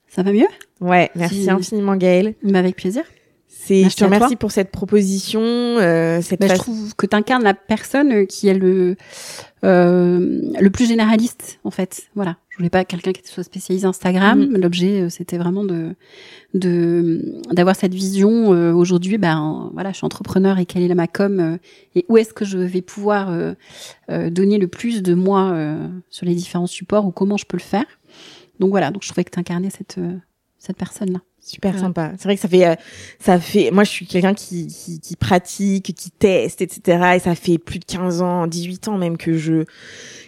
Ça va mieux? Ouais, merci Si- infiniment Gaëlle. Mais avec plaisir. C'est, je te remercie pour cette proposition, euh, cette Bah, je trouve que tu incarnes la personne euh, qui est le, euh, le plus généraliste, en fait. Voilà. Je voulais pas quelqu'un qui soit spécialisé Instagram. Mhm. L'objet, euh, c'était vraiment de de d'avoir cette vision. euh, Aujourd'hui, ben voilà, je suis entrepreneur et quelle est ma com euh, et où est-ce que je vais pouvoir euh, euh, donner le plus de moi euh, sur les différents supports ou comment je peux le faire. Donc voilà. Donc je trouvais que tu incarnais cette cette personne-là. Super Ouais. sympa. C'est vrai que ça fait, euh, ça fait. Moi, je suis quelqu'un qui, qui qui pratique, qui teste, etc. Et ça fait plus de 15 ans, 18 ans même que je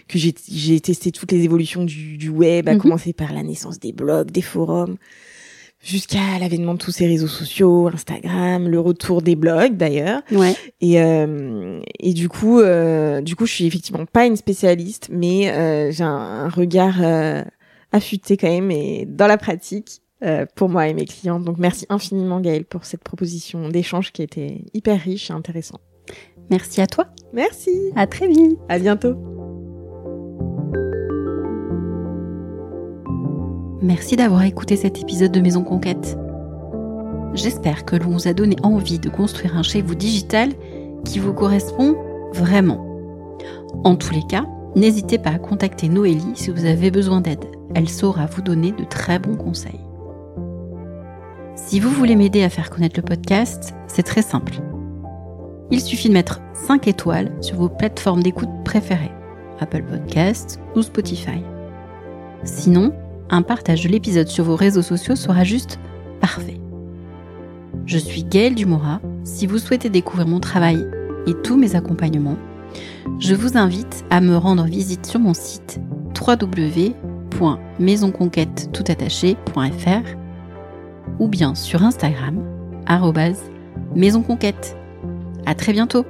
que j'ai j'ai testé toutes les évolutions du, du web, à Mhm. commencer par la naissance des blogs, des forums, jusqu'à l'avènement de tous ces réseaux sociaux, Instagram, le retour des blogs d'ailleurs. Ouais. Et, euh, et du coup, euh, du coup, je suis effectivement pas une spécialiste, mais euh, j'ai un, un regard euh, affûté quand même et dans la pratique euh, pour moi et mes clients. Donc merci infiniment Gaëlle pour cette proposition d'échange qui était hyper riche et intéressant. Merci à toi. Merci. À très vite. À bientôt. Merci d'avoir écouté cet épisode de Maison Conquête. J'espère que l'on vous a donné envie de construire un chez vous digital qui vous correspond vraiment. En tous les cas, n'hésitez pas à contacter Noélie si vous avez besoin d'aide. Elle saura vous donner de très bons conseils. Si vous voulez m'aider à faire connaître le podcast, c'est très simple. il suffit de mettre 5 étoiles sur vos plateformes d'écoute préférées, Apple Podcasts ou Spotify. Sinon, un partage de l'épisode sur vos réseaux sociaux sera juste parfait. Je suis Gaëlle Dumora. Si vous souhaitez découvrir mon travail et tous mes accompagnements, je vous invite à me rendre visite sur mon site www.maisonconquête.fr ou bien sur Instagram, maisonconquête. À très bientôt!